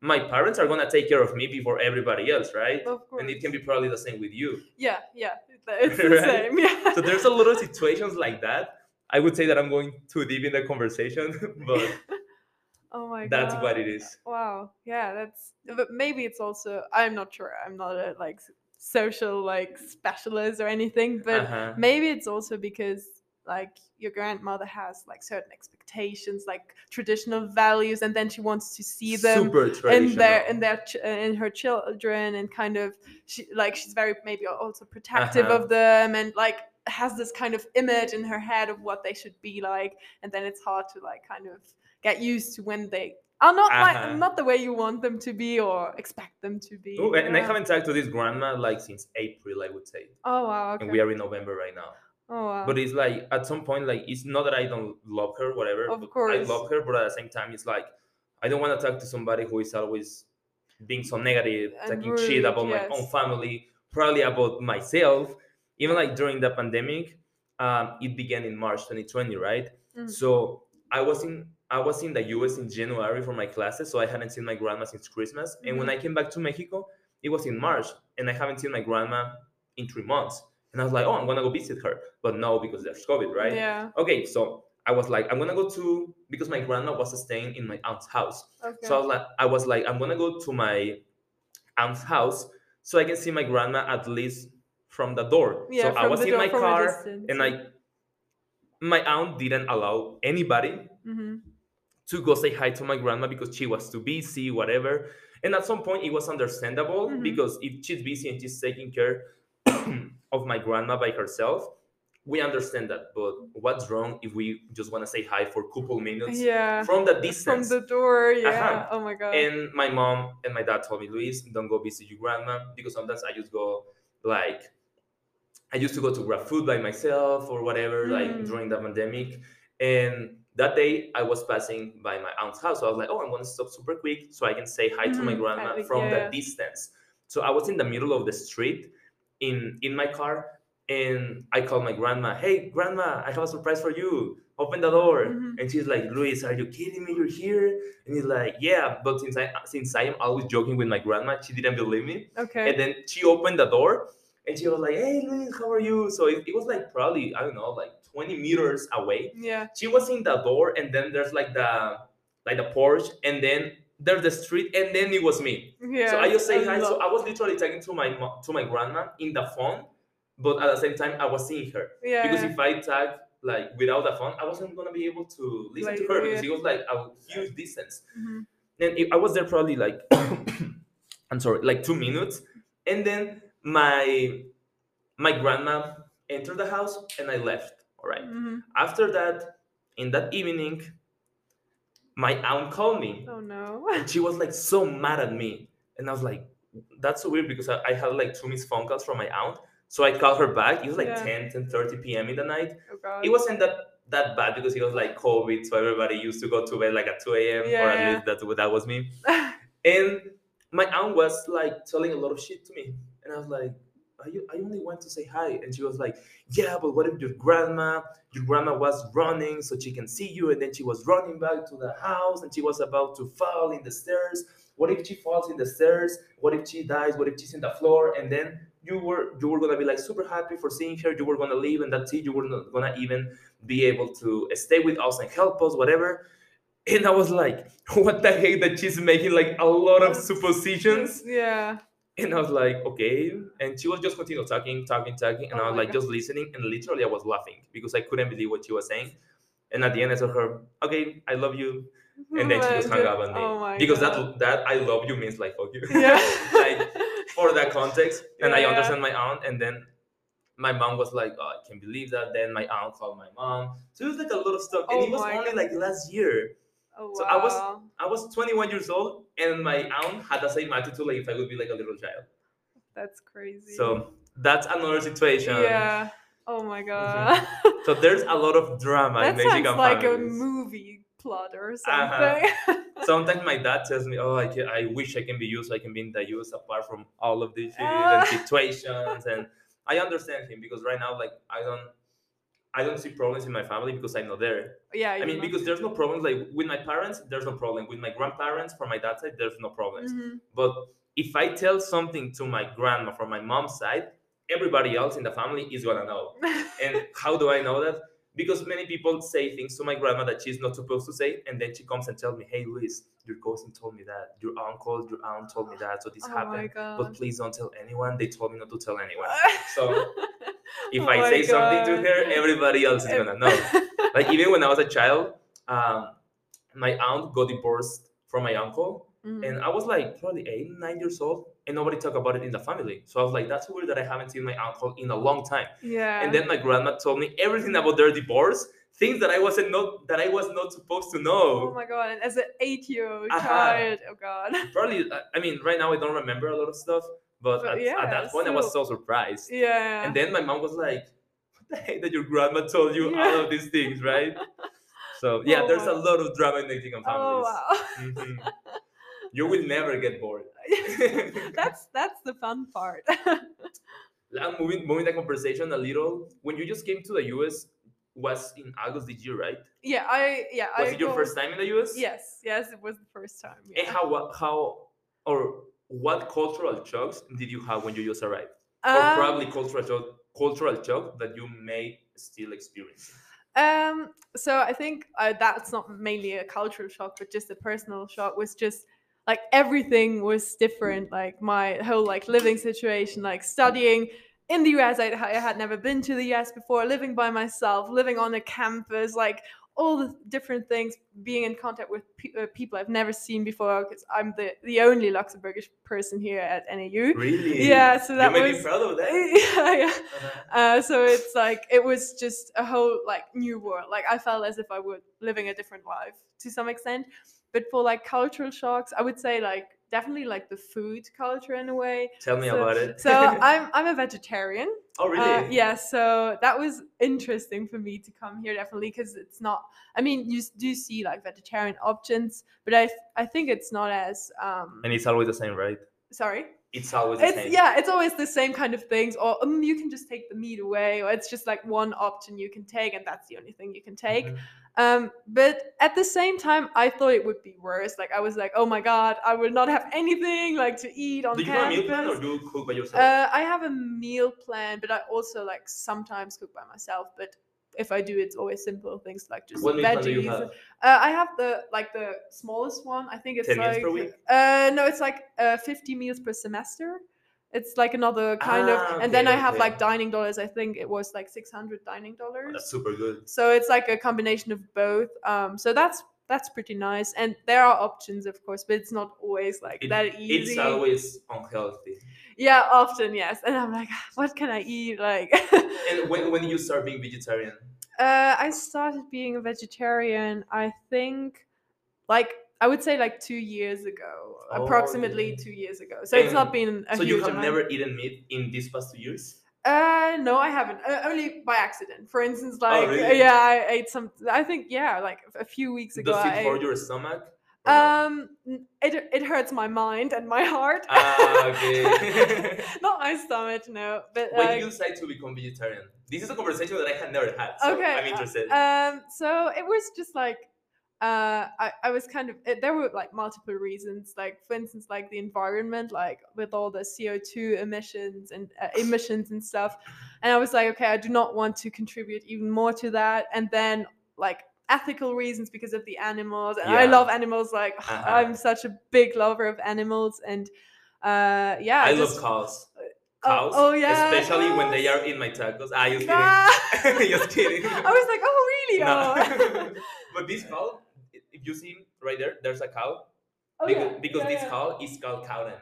my parents are gonna take care of me before everybody else right Of course. and it can be probably the same with you Yeah. Yeah. It's the Right? same. Yeah. so there's a lot of situations like that. I would say that I'm going too deep in the conversation, but Oh my god. that's what it is. Wow. Yeah, that's but maybe it's also I'm not sure. I'm not a like social like specialist or anything, but Uh-huh. maybe it's also because like your grandmother has like certain expectations, like traditional values and then she wants to see them in their in their in her children and kind of she like she's very maybe also protective Uh-huh. of them and like has this kind of image in her head of what they should be like and then it's hard to like kind of get used to when they are not Uh-huh. like not the way you want them to be or expect them to be Oh, and I haven't talked to this grandma like since April, I would say, oh wow okay. and we are in November right now. Oh wow But it's like at some point, like it's not that I don't love her, whatever. Of course, I love her, but at the same time, it's like I don't want to talk to somebody who is always being so negative, And talking shit rude, about my own family, probably about myself. Even like during the pandemic, um, it began in March 2020, right? Mm. So I was in I was in the US in January for my classes, so I hadn't seen my grandma since Christmas. And when Mhm. I came back to Mexico, it was in March, and I haven't seen my grandma in three months. And I was like, oh, I'm gonna go visit her, but no, because there's COVID, right? yeah Okay, so I was like, I'm gonna go to because my grandma was staying in my aunt's house. okay So I was like, I was like, I'm gonna go to my aunt's house so I can see my grandma at least from the door. yeah so I was in my car and. I my aunt didn't allow anybody Mhm. to go say hi to my grandma because she was too busy, whatever. And at some point, it was understandable Mhm. because if she's busy and she's taking care of my grandma by herself, we understand that. But what's wrong if we just want to say hi for a couple minutes yeah. from the distance From the door, yeah. Uh-huh. Oh my god. And my mom and my dad told me, Luis, don't go visit your grandma because sometimes I just go like I used to go to grab food by myself or whatever, like Mm. during the pandemic. And that day I was passing by my aunt's house. So I was like, oh, I'm gonna stop super quick so I can say hi to my Mhm. grandma from yeah, the distance. So I was in the middle of the street in in my car and I called my grandma, hey grandma, I have a surprise for you. Open the door. Mhm. And she's like, Luis, are you kidding me? You're here? And he's like, Yeah, but since I since I am always joking with my grandma, she didn't believe me. okay. And then she opened the door and she was like, Hey Luis, how are you? So it, it was like probably, I don't know, like 20 meters away. yeah. She was in the door, and then there's like the like the porch, and then there's the street, and then it was me. Yeah. So I just say hi. So I was literally talking to my to my grandma in the phone, but at the same time I was seeing her yeah. because if I tag like without the phone, I wasn't gonna be able to listen to Like, her because yeah. it was like a huge distance. Mhm. Then it, I was there probably like I'm sorry, like two minutes, and then my my grandma entered the house and I left. All right. Mhm. After that, in that evening, my aunt called me Oh no. and she was like so mad at me. And I was like, that's so weird because I, I had like two missed phone calls from my aunt. So I called her back. It was like Yeah. 10, 10 30 p.m. in the night. Oh. It wasn't that that bad because it was like COVID. So everybody used to go to bed like at 2 a.m. or Yeah, at least that's what that was me. And my aunt was like telling a lot of shit to me. And I was like, I, I only went to say hi. And she was like, Yeah, but what if your grandma, your grandma was running so she can see you, and then she was running back to the house and she was about to fall in the stairs. What if she falls in the stairs? What if she dies? What if she's in the floor? And then you were you were gonna be like super happy for seeing her. You were gonna leave, and that's it. You were not gonna even be able to stay with us and help us, whatever. And I was like, what the heck that she's making like a lot of suppositions. yeah. And I was like, okay. And she was just continuing talking, talking, talking. And Oh I was like just listening. And literally I was laughing because I couldn't believe what she was saying. And at the end I told her, okay, I love you. And then she just hung up on me. Oh because god. that that I love you means like fuck you. Yeah. like for that context. And I Yeah. understand my aunt. And then my mom was like, oh, I can't believe that. Then my aunt called my mom. So it was like a lot of stuff. And Oh it was only God. like last year. oh wow. so I was- I was 21 years old and my aunt had the same attitude like if I would be like a little child. That's crazy. So that's another situation. yeah. Oh my mm-hmm. god. So there's a lot of drama that in Mexican sounds like a movie plot or Uh-huh. something. Sometimes my dad tells me, "Oh, I, can, I wish I can be you, so I can be in the US apart from all of these and situations." And I understand him because right now, like, I don't, I don't see problems in my family because I'm not there. yeah. I mean, because there's no problems. Like with my parents, there's no problem. With my grandparents, from my dad's side, there's no problems. Mhm. But if I tell something to my grandma from my mom's side, everybody else in the family is gonna know. And how do I know that? Because many people say things to my grandma that she's not supposed to say, and then she comes and tells me, "Hey, Luis, your cousin told me that. Your uncle, your aunt told me that. So this oh happened. But please don't tell anyone. They told me not to tell anyone. So if Oh I say something to her, everybody else is gonna know. Like even when I was a child, um, my aunt got divorced from my uncle, Mhm. and I was like probably eight, nine years old, and nobody talked about it in the family. So I was like, that's weird that I haven't seen my uncle in a long time. yeah. And then my grandma told me everything about their divorce, things that I wasn't not that I was not supposed to know. Oh my god! And as an eight-year-old Uh-huh. child, oh god. Probably, I- I mean, right now I don't remember a lot of stuff, but, But at, yeah, at that point I was so surprised. Yeah. And then my mom was like, "What the heck that your grandma told you Yeah. all of these things, right?" So yeah, Oh there's a lot of drama in Mexican oh families. Oh wow. Mhm. You will never get bored. that's that's the fun part. I'm moving moving the conversation a little. When you just came to the US, was in August this year, right? yeah, I yeah. Was I it your go- first time in the US? Yes, yes, it was the first time. And how how or what cultural shocks did you have when you just arrived? or Um, probably cultural shock, cultural shock that you may still experience. Um, so I think uh, that's not mainly a cultural shock, but just a personal shock was just like everything was different. Like my whole like living situation, like studying in the US, I, I had never been to the US before, living by myself, living on a campus, like all the different things, being in contact with pe- uh, people I've never seen before because I'm the the only Luxembourgish person here at NAU. Really? Yeah, so that was be proud of that. yeah, yeah. Uh-huh. Uh, so it's like it was just a whole like new world. Like I felt as if I were living a different life to some extent. But for like cultural shocks, I would say like definitely like the food culture in a way. Tell me so- about it. So I'm I'm a vegetarian. oh really? Uh, yeah, so that was interesting for me to come here definitely because it's not. I mean, you do see like vegetarian options, but I I think it's not as um. And it's always the same, right? Sorry. It's always the It's same. yeah, it's always the same kind of things, or um, you can just take the meat away, or it's just like one option you can take, and that's the only thing you can take. Mhm. Um, but at the same time, I thought it would be worse. Like I was like, oh my god, I will not have anything like to eat on Do you have a meal plan campus. or do you cook by yourself? Uh, I have a meal plan, but I also like sometimes cook by myself. But if I do, it's always simple things like just what meal do you veggies. Uh, I have the like the smallest one. I think it's 10 meals like uh no, it's like uh, 50 meals per semester. It's like another kind Ah, of, and then I have okay. like dining dollars. I think it was like 600 dining dollars. That's super good. So it's like a combination of both. Um, so that's that's pretty nice. And there are options, of course, but it's not always like It- that easy. It's always unhealthy. Yeah, often yes. And I'm like, what can I eat? Like, And when, when you start being vegetarian? uh, I started being a vegetarian. I think, like, I would say like two years ago, Oh, approximately okay. two years ago. So it's not been a so you have amount. never eaten meat in these past two years? Uh, no, I haven't. Uh, only by accident. For instance, like, uh, Oh, really? yeah, I ate some. I think, yeah, like a few weeks ago. Does it hurt your stomach? Um, it it hurts my mind and my heart. Ah, okay. Not my stomach, no. But when did you decide to become vegetarian? This is a conversation that I had never had, so okay, I'm uh, interested. Um, so it was just like, uh, I I was kind of it, there were like multiple reasons. Like for instance, like the environment, like with all the CO two emissions and uh, emissions and stuff, and I was like, okay, I do not want to contribute even more to that. And then like ethical reasons because of the animals and i love animals like Uh-huh. i'm such a big lover of animals and uh yeah I just- love cows. Oh- Cows, oh, yeah, especially when they are in my tacos. Ah, just Ah! kidding. just kidding. I was like, oh really? No. Oh. but this cow, if you see right there, there's a cow. Oh, because yeah, because yeah, this yeah. cow is called Cowden.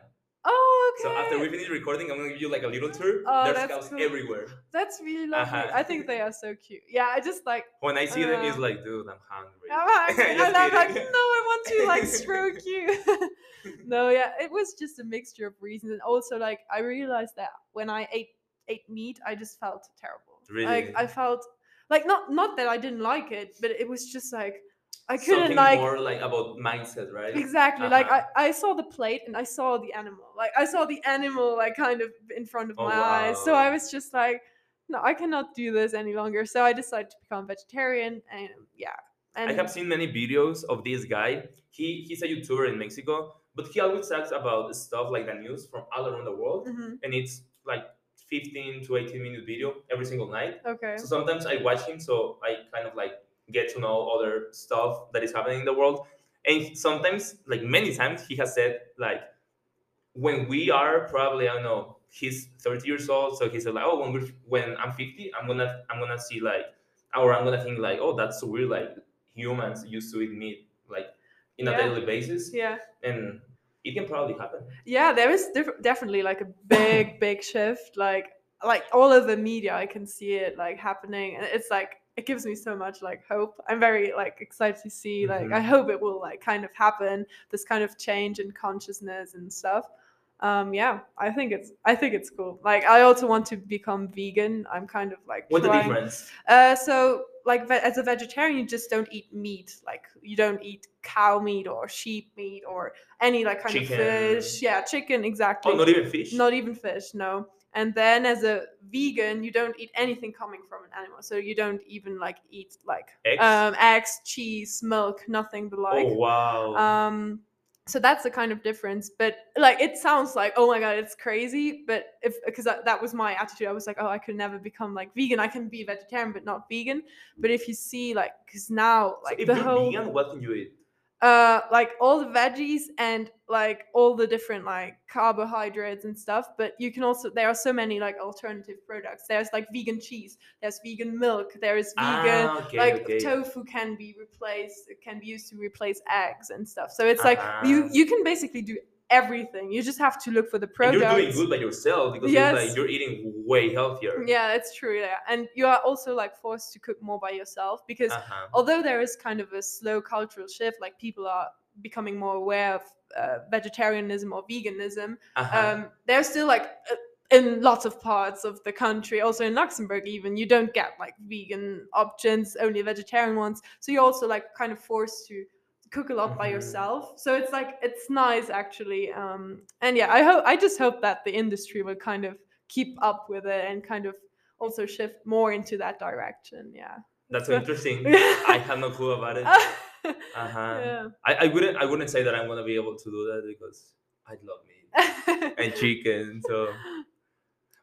Oh, okay. So after we finish recording, I'm gonna give you like a little tour. Oh, there's that's cows cool. everywhere. That's really lovely. Uh-huh. I think they are so cute. Yeah, I just like. When I see them, it's Uh, like, dude, I'm hungry. I'm hungry, and I'm like, no, I want to like stroke you. no, yeah, it was just a mixture of reasons, and also like I realized that when I ate ate meat, I just felt terrible. Really? Like I felt like not not that I didn't like it, but it was just like I couldn't Something like more like about mindset, right? Exactly. Like Uh-huh. I, I saw the plate and I saw the animal. Like I saw the animal like kind of in front of Oh, my eyes. So I was just like, no, I cannot do this any longer. So I decided to become vegetarian and yeah. And I have seen many videos of this guy. He he's a YouTuber in Mexico, but he always talks about stuff like the news from all around the world, Mhm. and it's like 15 to 18 minute video every single night. Okay. So sometimes I watch him, so I kind of like get to know other stuff that is happening in the world. And sometimes, like many times, he has said like, when we are probably I don't know, he's 30 years old, so he said like, oh, when we're when I'm 50, I'm gonna I'm gonna see like, or I'm gonna think like, oh, that's so weird. Like humans used to eat meat like in a Yeah. daily basis, Yeah. and it can probably happen. Yeah, there is diff- definitely like a big, big shift. Like like all of the media, I can see it like happening, and it's like it gives me so much like hope. I'm very like excited to see. Like I Mhm. hope it will like kind of happen. This kind of change in consciousness and stuff. Um, yeah, I think it's I think it's cool. Like I also want to become vegan. I'm kind of like What's the difference? uh, so like ve- as a vegetarian, you just don't eat meat. Like you don't eat cow meat or sheep meat or any like kind Chicken. of fish. Yeah, chicken exactly. Oh, not even fish. Not even fish. No. And then as a vegan, you don't eat anything coming from an animal. So you don't even like eat like Eggs? um, eggs, cheese, milk, nothing but like. oh wow. Um, so that's the kind of difference. But like, it sounds like, oh my god, it's crazy. But if because that, that was my attitude, I was like, oh, I could never become like vegan. I can be vegetarian, but not vegan. But if you see like, because now So like if the you're whole vegan, what can you eat? Uh like all the veggies and like all the different like carbohydrates and stuff but you can also there are so many like alternative products there's like vegan cheese there's vegan milk there is vegan Ah, okay, like okay. tofu can be replaced it can be used to replace eggs and stuff so it's like you Uh-huh. you can basically do everything you just have to look for the And you're doing good by yourself because Yes. like you're eating way healthier. yeah that's true yeah and you are also like forced to cook more by yourself because Uh-huh. although there is kind of a slow cultural shift like people are becoming more aware of uh, vegetarianism or veganism Uh-huh. um, there's still like uh, in lots of parts of the country also in luxembourg even you don't get like vegan options only vegetarian ones so you're also like kind of forced to cook a lot by Mhm. yourself so it's like it's nice actually um, and yeah i hope i just hope that the industry will kind of keep up with it and kind of also shift more into that direction yeah That's so interesting. I have no clue about it. Uh-huh. yeah I, I wouldn't I wouldn't say that I'm gonna be able to do that because I love meat and chicken. So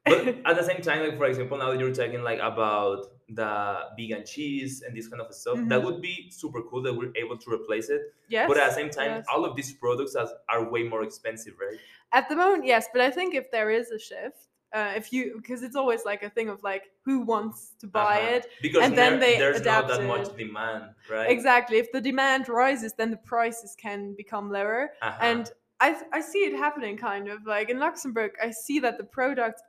but at the same time, like for example, now that you're talking like about the vegan cheese and this kind of stuff, that Mhm. would be super cool that we're able to replace it. yes But at the same time, yes. all of these products are, are way more expensive, right? At the moment, yes, but I think if there is a shift, uh, if you because it's always like a thing of like who wants to buy Uh-huh. it. Because and then they there's not adapt that much demand, right? Exactly. If the demand rises, then the prices can become lower. Uh-huh. And I I see it happening kind of like in Luxembourg. I see that the products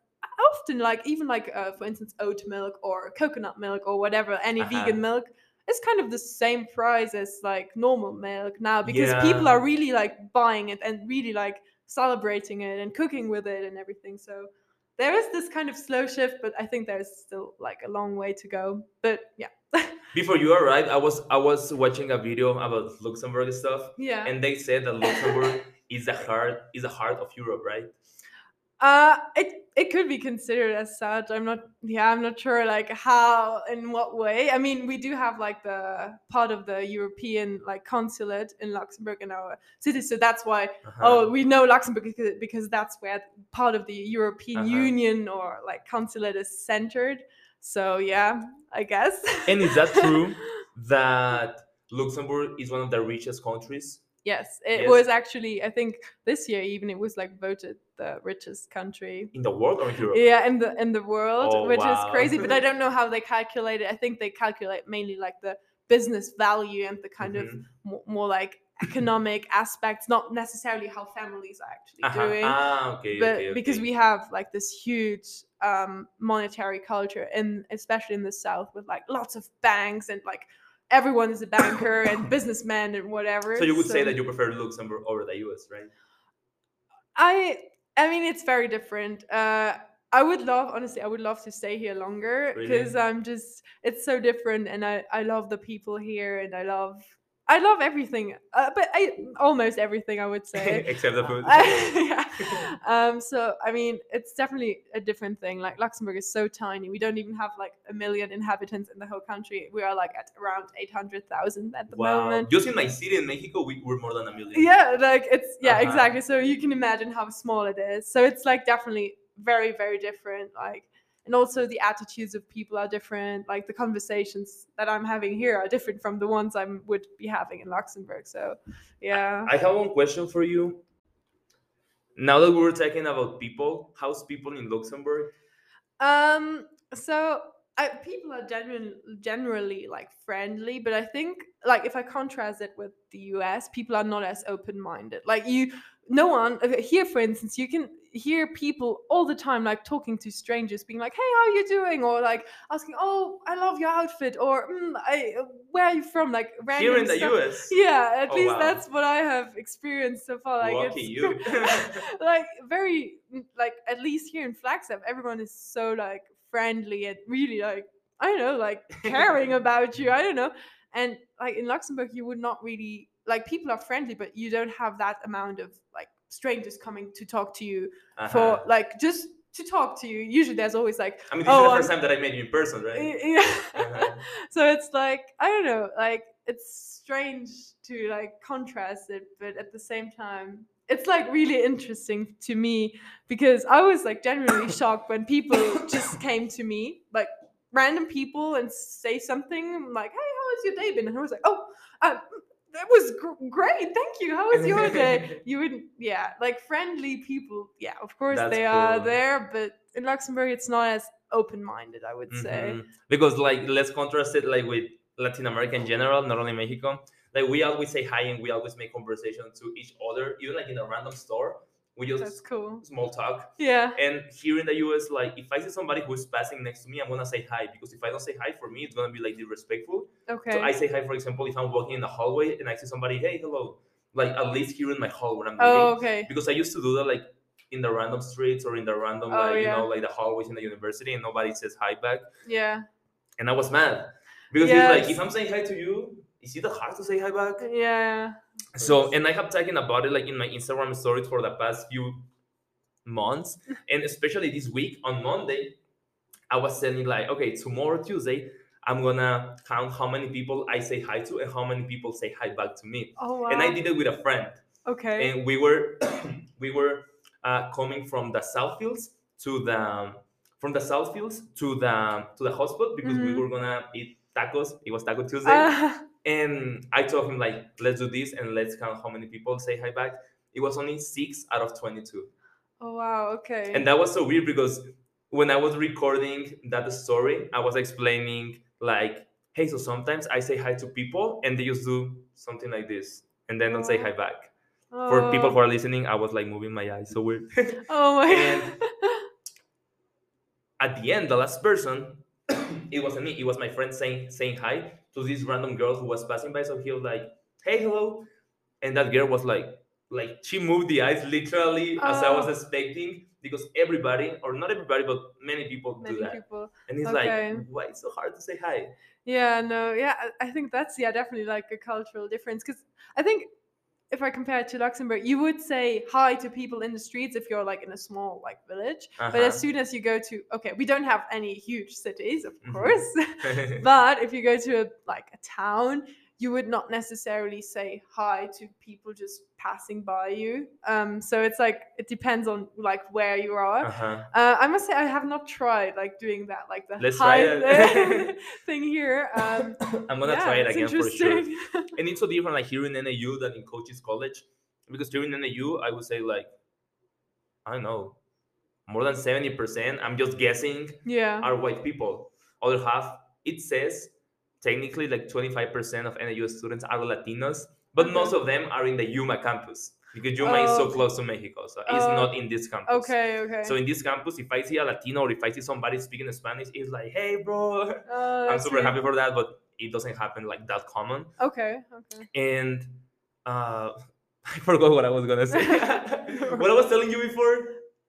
often like even like uh, for instance oat milk or coconut milk or whatever any Uh-huh. vegan milk it's kind of the same price as like normal milk now because people are really like buying it and really like celebrating it and cooking with it and everything. So there is this kind of slow shift but i think there's still like a long way to go. But yeah. Before you arrived, I was I was watching a video about Luxembourg stuff, yeah. and they said that Luxembourg is the heart is the heart of Europe, right? Uh, it it could be considered as such. I'm not. Yeah, I'm not sure like how in what way. I mean, we do have like the part of the European like consulate in Luxembourg in our city, so that's why. Uh-huh. Oh, we know Luxembourg because, because that's where part of the European Uh-huh. Union or like consulate is centered. So yeah, I guess. And is that true that Luxembourg is one of the richest countries? Yes, it Yes. was actually. I think this year even it was like voted the richest country In the world or in Europe? yeah in the in the world Oh, which wow. is crazy but i don't know how they calculate it i think they calculate mainly like the business value and the kind of Mhm. more, more like economic aspects not necessarily how families are actually Uh-huh. doing Ah, okay, but okay, because we have like this huge um monetary culture in especially in the south with like lots of banks and like everyone is a banker and businessman and whatever So you would say that you prefer Luxembourg over the US, right? I I mean it's very different. Uh I would love honestly I would love to stay here longer Really? because I'm just it's so different and I I love the people here and I love I love everything. Uh, but I almost everything I would say. Except the food. yeah. Um so I mean it's definitely a different thing. Like Luxembourg is so tiny. We don't even have like a million inhabitants in the whole country. We are like at around 800,000 at the wow. moment. Just in my city in Mexico, we were more than a million. Yeah, like it's yeah, Uh-huh. exactly. So you can imagine how small it is. So it's like definitely very, very different. Like and also the attitudes of people are different. Like the conversations that I'm having here are different from the ones I would be having in Luxembourg. So yeah. I have one question for you. Now that we're talking about people, how's people in Luxembourg? Um. So I, people are genuine, generally like friendly, but I think like if I contrast it with the US, people are not as open minded. Like you, no one here, for instance, you can hear people all the time like talking to strangers, being like, "Hey, how are you doing?" or like asking, "Oh, I love your outfit," or mm, "I, where are you from?" Like random Here in the stuff. US. Yeah, at Oh, least wow. that's what I have experienced so far. Like Lucky it's you. like very mm, like at least here in Flagstaff, everyone is so like friendly and really like I don't know, like caring about you. I don't know. And like in Luxembourg, you would not really like people are friendly, but you don't have that amount of like strangers coming to talk to you for Uh-huh. like just to talk to you. Usually there's always like I mean, this Oh, is the um, first time that I met you in person, right? Yeah. Uh-huh. so it's like I don't know, like it's strange to like contrast it, but at the same time, it's like really interesting to me because I was like genuinely shocked when people just came to me, like random people, and say something like, "Hey, how has your day been?" And I was like, "Oh." Uh, that was gr- great. Thank you. How was your day? You would, yeah, like friendly people. Yeah, of course That's they are there, but in Luxembourg, it's not as open-minded. I would say. Mhm. because like let's contrast it like with Latin America in general, not only Mexico. Like we always say hi and we always make conversation to each other, even like in a random store. We just That's cool. small talk. Yeah. And here in the US, like if I see somebody who's passing next to me, I'm gonna say hi because if I don't say hi for me, it's gonna be like disrespectful. Okay. So I say hi, for example, if I'm walking in the hallway and I see somebody, hey, hello, like at least here in my hall where I'm living. oh, okay. Because I used to do that like in the random streets or in the random Oh, like you know like the hallways in the university and nobody says hi back Yeah. and I was mad because Yes. it's like if I'm saying hi to you, is it hard to say hi back? Yeah. So and I have talking about it like in my Instagram stories for the past few months, and especially this week on Monday, I was saying like, okay, tomorrow Tuesday, I'm gonna count how many people I say hi to and how many people say hi back to me. Oh wow. And I did it with a friend, Okay. and we were we were uh, coming from the South Fields to the from the South Fields to the to the hotspot because we Mhm. were gonna eat tacos. It was Taco Tuesday. Ah, And I told him like, let's do this and let's count how many people say hi back. It was only six out of twenty-two. Oh wow. Okay. and that was so weird because when I was recording that story, I was explaining like, hey, so sometimes I say hi to people and they just do something like this and then don't say Oh. hi back. For oh. people Oh. who are listening, I was like moving my eyes, so weird. Oh my and- god. At the end, the last person, it wasn't me. It was my friend saying saying hi to this random girl who was passing by. So he was like, "Hey, hello," and that girl was like, like she moved the eyes literally as I was Oh. expecting because everybody, or not everybody, but many people Many do that. people. And he's Okay. like, "Why it's so hard to say hi?" Yeah, no, yeah, I- I think that's yeah definitely like a cultural difference because I think if I compare it to Luxembourg, you would say hi to people in the streets if you're like in a small like village, but as Uh-huh. soon as you go to okay, we don't have any huge cities, of Mhm. course, but if you go to a, like a town, you would not necessarily say hi to people just passing by you. Um, so it's like it depends on like where you are. uh-huh. Uh, I must say I have not tried like doing that, like the Let's try hi thing here. Um, I'm gonna yeah, try it again for sure. And it's so different like here in NAU than in Cochise College. Because here in NAU, I would say like, I don't know, more than 70%, I'm just guessing, yeah. are white people. Other half, it says technically like 25% of NAU students are Latinos, but Okay. most of them are in the Yuma campus. Because Yuma is Oh, so close to Mexico. So it's Oh, not in this campus. Okay. Okay. So in this campus, if I see a Latino or if I see somebody speaking Spanish, it's like, hey, bro. Oh, I'm super happy for that, but it doesn't happen like that common Okay. Okay. and uh, I forgot what I was gonna say. what I was telling you before.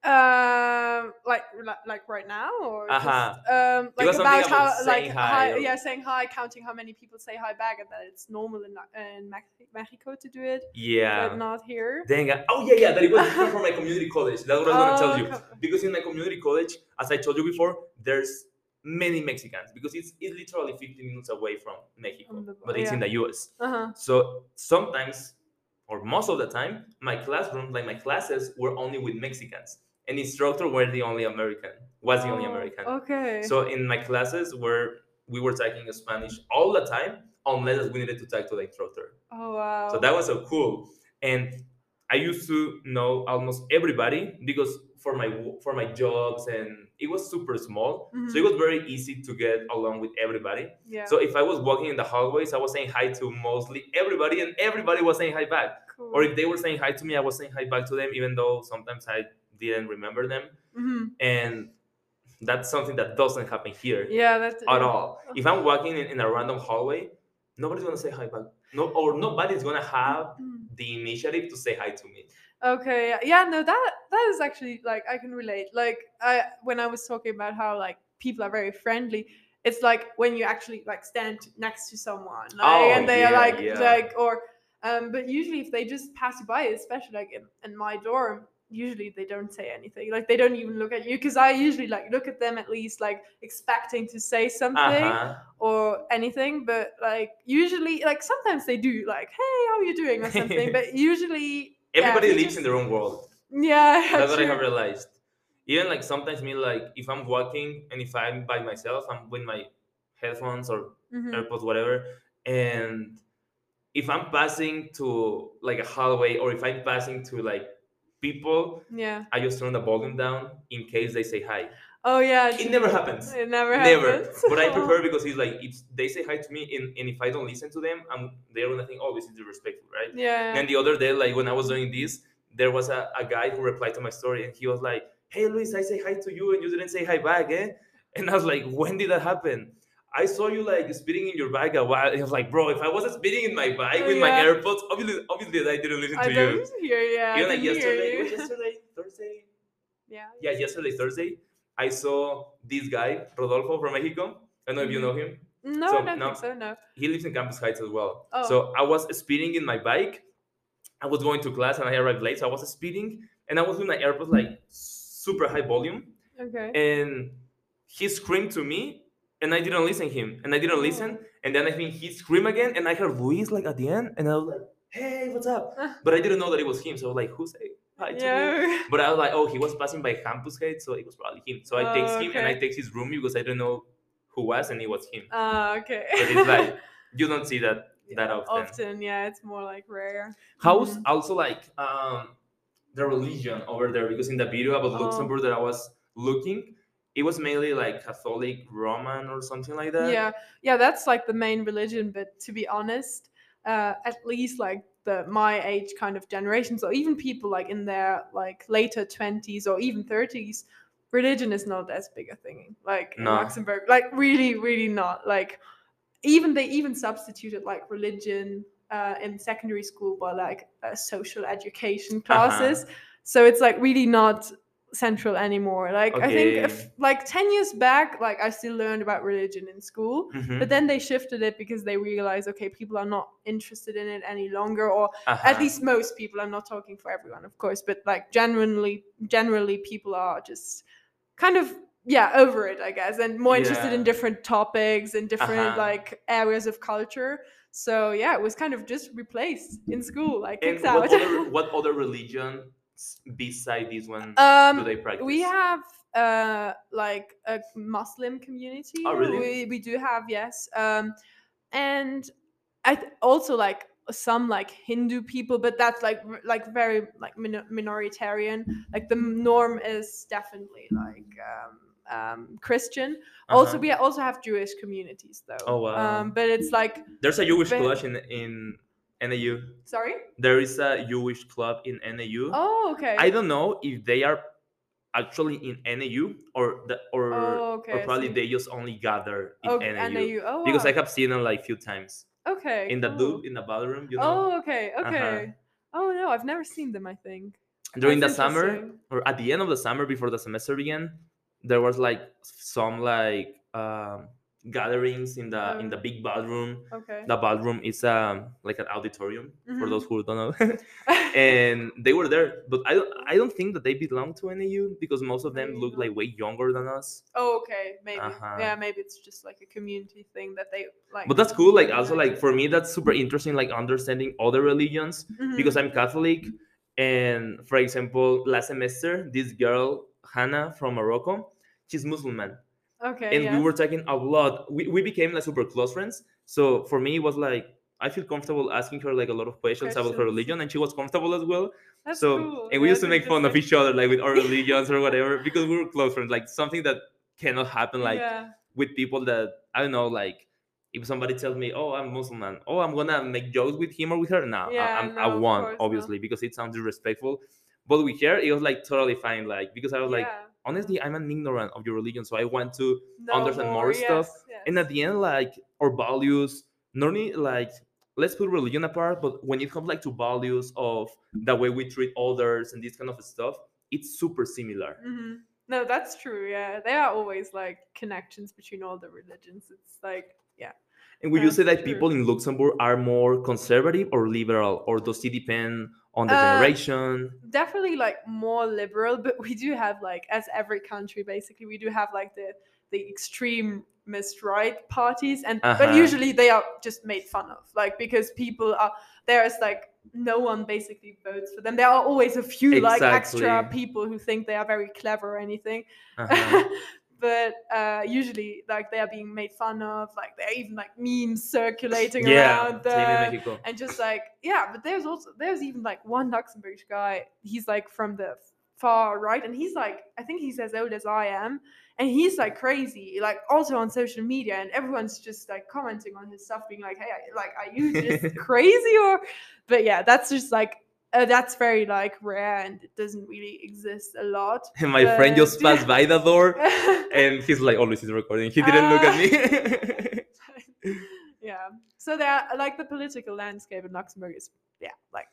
Um, like like, right now, or Uh-huh. um, like about how about like saying hi or- yeah, saying hi, counting how many people say hi back, and that it's normal in in Mexico to do it, Yeah. but not here. Dang. I- Oh yeah, yeah. That it was different from my community college. That's what I was gonna tell Oh, you. Because in my community college, as I told you before, there's many Mexicans because it's, it's literally 15 minutes away from Mexico, the- but it's in the US. Uh-huh. So sometimes, or most of the time, my classroom, like my classes, were only with Mexicans, and instructor were the only American. Was the only Oh, American. Okay. So in my classes where we were talking Spanish all the time, unless we needed to talk to the instructor. oh wow. So that was so cool. And I used to know almost everybody because for my for my jobs and it was super small. So it Mhm. was very easy to get along with everybody. yeah. So if I was walking in the hallways, I was saying hi to mostly everybody and everybody was saying hi back. cool. Or if they were saying hi to me, I was saying hi back to them even though sometimes I didn't remember them. Mhm. And that's something that doesn't happen here Yeah, that's at all. If I'm walking in, in a random hallway, nobody's gonna say hi back. No, or nobody's gonna have Mm. the initiative to say hi to me. Okay, yeah, yeah, no, that that is actually like I can relate. Like I when I was talking about how like people are very friendly, it's like when you actually like stand next to someone, like, Oh, and they are like yeah. like or um, but usually if they just pass you by, especially like in, in my dorm, usually they don't say anything. Like they don't even look at you because I usually like look at them at least like expecting to say something Uh-huh. or anything but like usually like sometimes they do like hey how are you doing or something but usually Everybody they lives just- in their own world. yeah That's what I have realized. Even like sometimes me like if I'm walking and if I'm by myself, I'm with my headphones or Mhm. AirPods, whatever, and if I'm passing to like a hallway or if I'm passing to like people, Yeah. I just turn the volume down in case they say hi. Oh yeah. It never happens. It never happens. Never. happens. But I prefer because it's like if they say hi to me and, and if I don't listen to them, I'm they're gonna think, oh, this is disrespectful, right? yeah. And the other day, like when I was doing this, there was a, a guy who replied to my story and he was like, Hey Luis, I say hi to you and you didn't say hi back, eh? And I was like, When did that happen? I saw you like spitting in your bag a while. I was like, bro, if I wasn't spitting in my bag with my Yeah. AirPods, obviously obviously I didn't listen I to you. hear you. I Even like didn't hear yesterday, you. was yesterday, Thursday? yeah. Yeah, yesterday, Thursday, I saw this guy, Rodolfo from Mexico. I don't know if you Mhm. know him. No, So, I don't no. think so. No. He lives in Campus Heights as well. Oh. So I was speeding in my bike. I was going to class and I arrived late. So I was speeding and I was with my AirPods like super high volume. Okay. And he screamed to me and I didn't listen him. And I didn't listen. And then I think he screamed again and I heard Luis like at the end. And I was like, hey, what's up? But I didn't know that it was him. So I was like, who's say hi to me? But I was like, oh, he was passing by Campus Heights. So it was probably him. So I Oh, text him and I okay. text his room because I didn't know who was and it was him. Ah, okay. But it's like, you don't see that that often. Often, yeah, it's more like rare. How's Mhm. also like um the religion over there? Because in the video about Oh. Luxembourg that I was looking, it was mainly like Catholic, Roman, or something like that. yeah. Yeah that's like the main religion but to be honest uh at least like the my age kind of generations or even people like in their like later 20s or even 30s religion is not as big a thing. Like in luxembourg like really really not. Like even they even substituted like religion uh, in secondary school by like uh, social education Uh-huh. classes. So it's like really not central anymore like i think if like 10 years back like i still learned about religion in school Mhm. but then they shifted it because they realized okay people are not interested in it any longer or Uh-huh. at least most people i'm not talking for everyone of course but like generally generally people are just kind of yeah over it i guess and more interested in different topics and different Uh-huh. like areas of culture so yeah it was kind of just replaced in school like kicked out what other what other religion beside this one do um they practice? we have uh like a muslim community Oh, really? we, we do have yes um and i th- also like some like hindu people but that's like like very like min- minoritarian like the norm is definitely like um um christian also Uh-huh. we also have jewish communities though Oh, wow. um but it's like There's a Jewish club in in NAU. sorry There is a Jewish club in NAU. oh okay I don't know if they are actually in NAU or the or Oh, okay, or probably they just only gather in okay NAU. NAU. Oh, Because. I have seen them like few times okay in the cool. Dub in the ballroom. You know, Oh, okay, okay. Oh no, I've never seen them. I think during the summer or at the end of the summer before the semester began, there was like some like um, gatherings in the in Oh. the big ballroom. Okay. The ballroom is um like an auditorium for Mhm. those who don't know. and they were there but i don't i don't think that they belong to nau because most of them Maybe look not. like way younger than us oh, okay, maybe. Uh-huh. Yeah, maybe it's just like a community thing that they like. but that's cool like also like for me that's super interesting like understanding other religions Mhm. because i'm catholic and for example last semester this girl hannah from morocco she's muslim okay, and yes. we were talking a lot we, we became like super close friends so for me it was like i feel comfortable asking her like a lot of questions, about her religion and she was comfortable as well That's so cool. and we Yeah, used to make fun of each other like with our religions or whatever because we were close friends like something that cannot happen like yeah. with people that i don't know like if somebody tells me oh i'm muslim oh i'm gonna make jokes with him or with her no Yeah, I, no, I won't course, no. obviously because it sounds disrespectful but with her it was like totally fine like because i was like yeah. Honestly i'm an ignorant of your religion so i want to Know understand more stuff, yes, and at the end like our values not only like let's put religion apart but when it comes like to values of the way we treat others and this kind of stuff it's super similar Mhm. No, that's true. Yeah, there are always like connections between all the religions. It's like yeah. and would you say that true. people in luxembourg are more conservative or liberal or does it depend on the Uh, generation definitely like more liberal but we do have like as every country basically we do have like the the extremist right parties and Uh-huh. but usually they are just made fun of like because people are there's like no one basically votes for them there are always a few like extra people who think they are very clever or anything Uh-huh. but uh, usually like they are being made fun of. Like there are even like memes circulating yeah, around them and just like yeah but there's also there's even like one luxembourg guy he's like from the far right and he's like i think he's as old as i am and he's like crazy like also on social media and everyone's just like commenting on his stuff being like hey I- like are you just crazy or but yeah that's just like uh, that's very like rare and it doesn't really exist a lot And my friend just passed by the door and he's like, oh, this is recording. He didn't look at me. yeah. So there, like the political landscape in Luxembourg is, yeah, like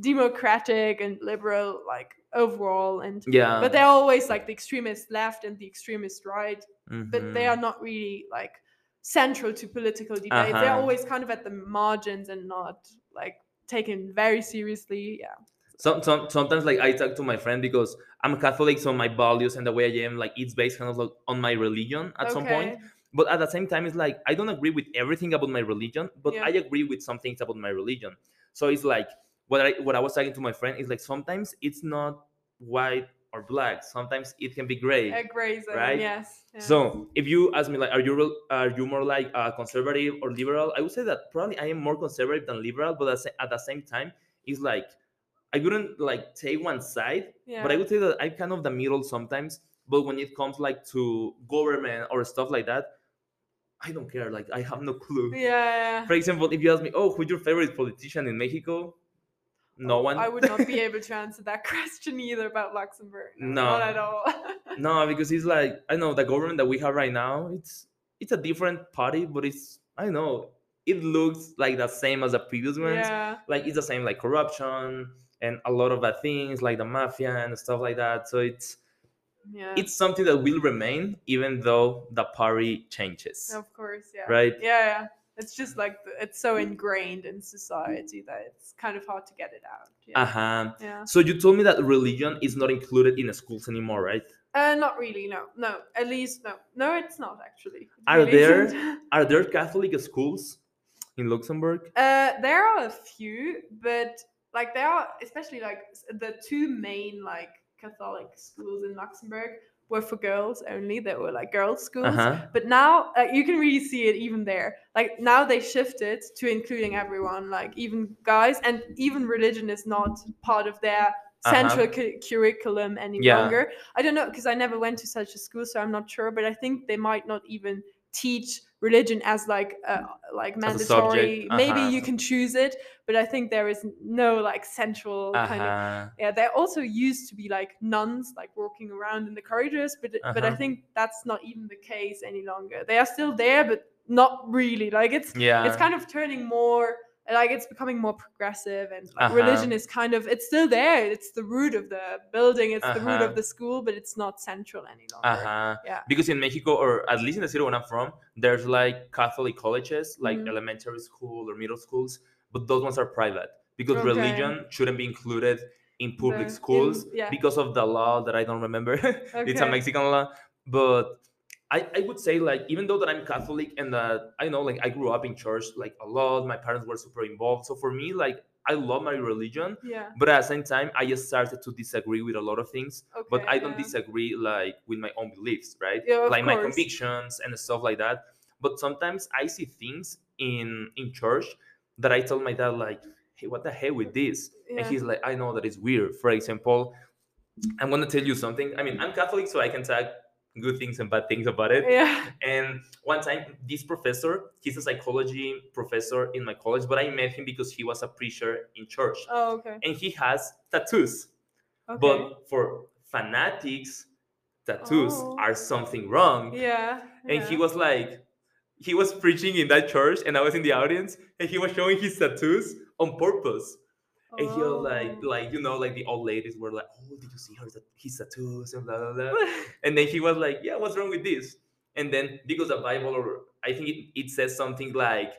democratic and liberal, like overall, and yeah. but they're always like the extremist left and the extremist right, but they Mhm. are not really like central to political debate. They're Uh-huh. always kind of at the margins and not like taken very seriously. Yeah. some, some sometimes like I talk to my friend because I'm Catholic, so my values and the way I am like it's based kind of like on my religion at some point. But at the same time, it's like I don't agree with everything about my religion, but Yeah. I agree with some things about my religion. So it's like what I what I was talking to my friend is like sometimes it's not white or black. Sometimes it can be gray. A gray zone, Right? yes. yeah. So if you ask me like, are you are you more like uh, conservative or liberal? I would say that probably I am more conservative than liberal, but at, the sa- at the same time, it's like I wouldn't like take one side, yeah. but I would say that I'm kind of the middle sometimes. But when it comes like to government or stuff like that, I don't care. Like I have no clue. yeah. For example, if you ask me, oh, who's your favorite politician in Mexico? No Oh, one. I would not be able to answer that question either about Luxembourg. No, No. not at all. No, because it's like I know the government that we have right now. It's it's a different party, but it's I know. It looks like the same as the previous ones. yeah, Like it's the same, like corruption and a lot of bad things, like the mafia and stuff like that. So it's yeah. it's something that will remain even though the party changes, of course, yeah. right? Yeah, yeah. It's just like it's so ingrained in society that it's kind of hard to get it out. Yeah. Uh huh. yeah. So you told me that religion is not included in the schools anymore, right? Uh, not really. No, no. At least no, no. It's not actually. It Are really there- isn't. Are there Catholic schools in Luxembourg? Uh, there are a few, but like there are especially like the two main like Catholic schools in Luxembourg were for girls only. They were like girls' schools. Uh huh. But now uh, you can really see it even there. Like now they shifted to including everyone, like even guys, and even religion is not part of their Uh-huh. central cu- curriculum any Yeah. longer. I don't know because I never went to such a school, so I'm not sure. But I think they might not even teach religion as like uh, like mandatory. Maybe uh-huh. you can choose it, but I think there is no like central Uh kind of yeah, there also used to be like nuns like walking around in the corridors, but but I Uh-huh. think that's not even the case any longer. They are still there, but not really. Like it's Yeah. it's kind of turning more like it's becoming more progressive and like Uh-huh. religion is kind of it's still there. It's the root of the building, it's the root Uh-huh. of the school, but it's not central any longer. Uh huh. Yeah. Because in Mexico, or at least in the city where I'm from, there's like Catholic colleges, like Mhm. elementary school or middle schools, but those ones are private because Okay. religion shouldn't be included in public The- in- schools yeah. because of the law that I don't remember. it's a Mexican law, but I, I would say like even though that I'm Catholic and that I know like I grew up in church like a lot, my parents were super involved. So for me, like I love my religion, Yeah. but at the same time, I just started to disagree with a lot of things Okay. but I don't yeah. disagree like with my own beliefs, right? Yeah, like my convictions and stuff like that. But sometimes I see things in in church that I tell my dad like, "Hey, what the hell with this?" And he's like, "I know that it's weird." For example, I'm gonna tell you something. I mean, I'm Catholic, so I can talk good things and bad things about it. Yeah. And one time, this professor, he's a psychology professor in my college, but I met him because he was a preacher in church, Oh, okay. and he has tattoos. Okay. But for fanatics, tattoos Oh. are something wrong. yeah. And he was like, he was preaching in that church, and I was in the audience, and he was showing his tattoos on purpose. And he was like, Oh. like you know, like the old ladies were like, "Oh, did you see her his tattoos?" and blah blah blah. and then he was like, "Yeah, what's wrong with this?" And then because the Bible, or I think it, it says something like,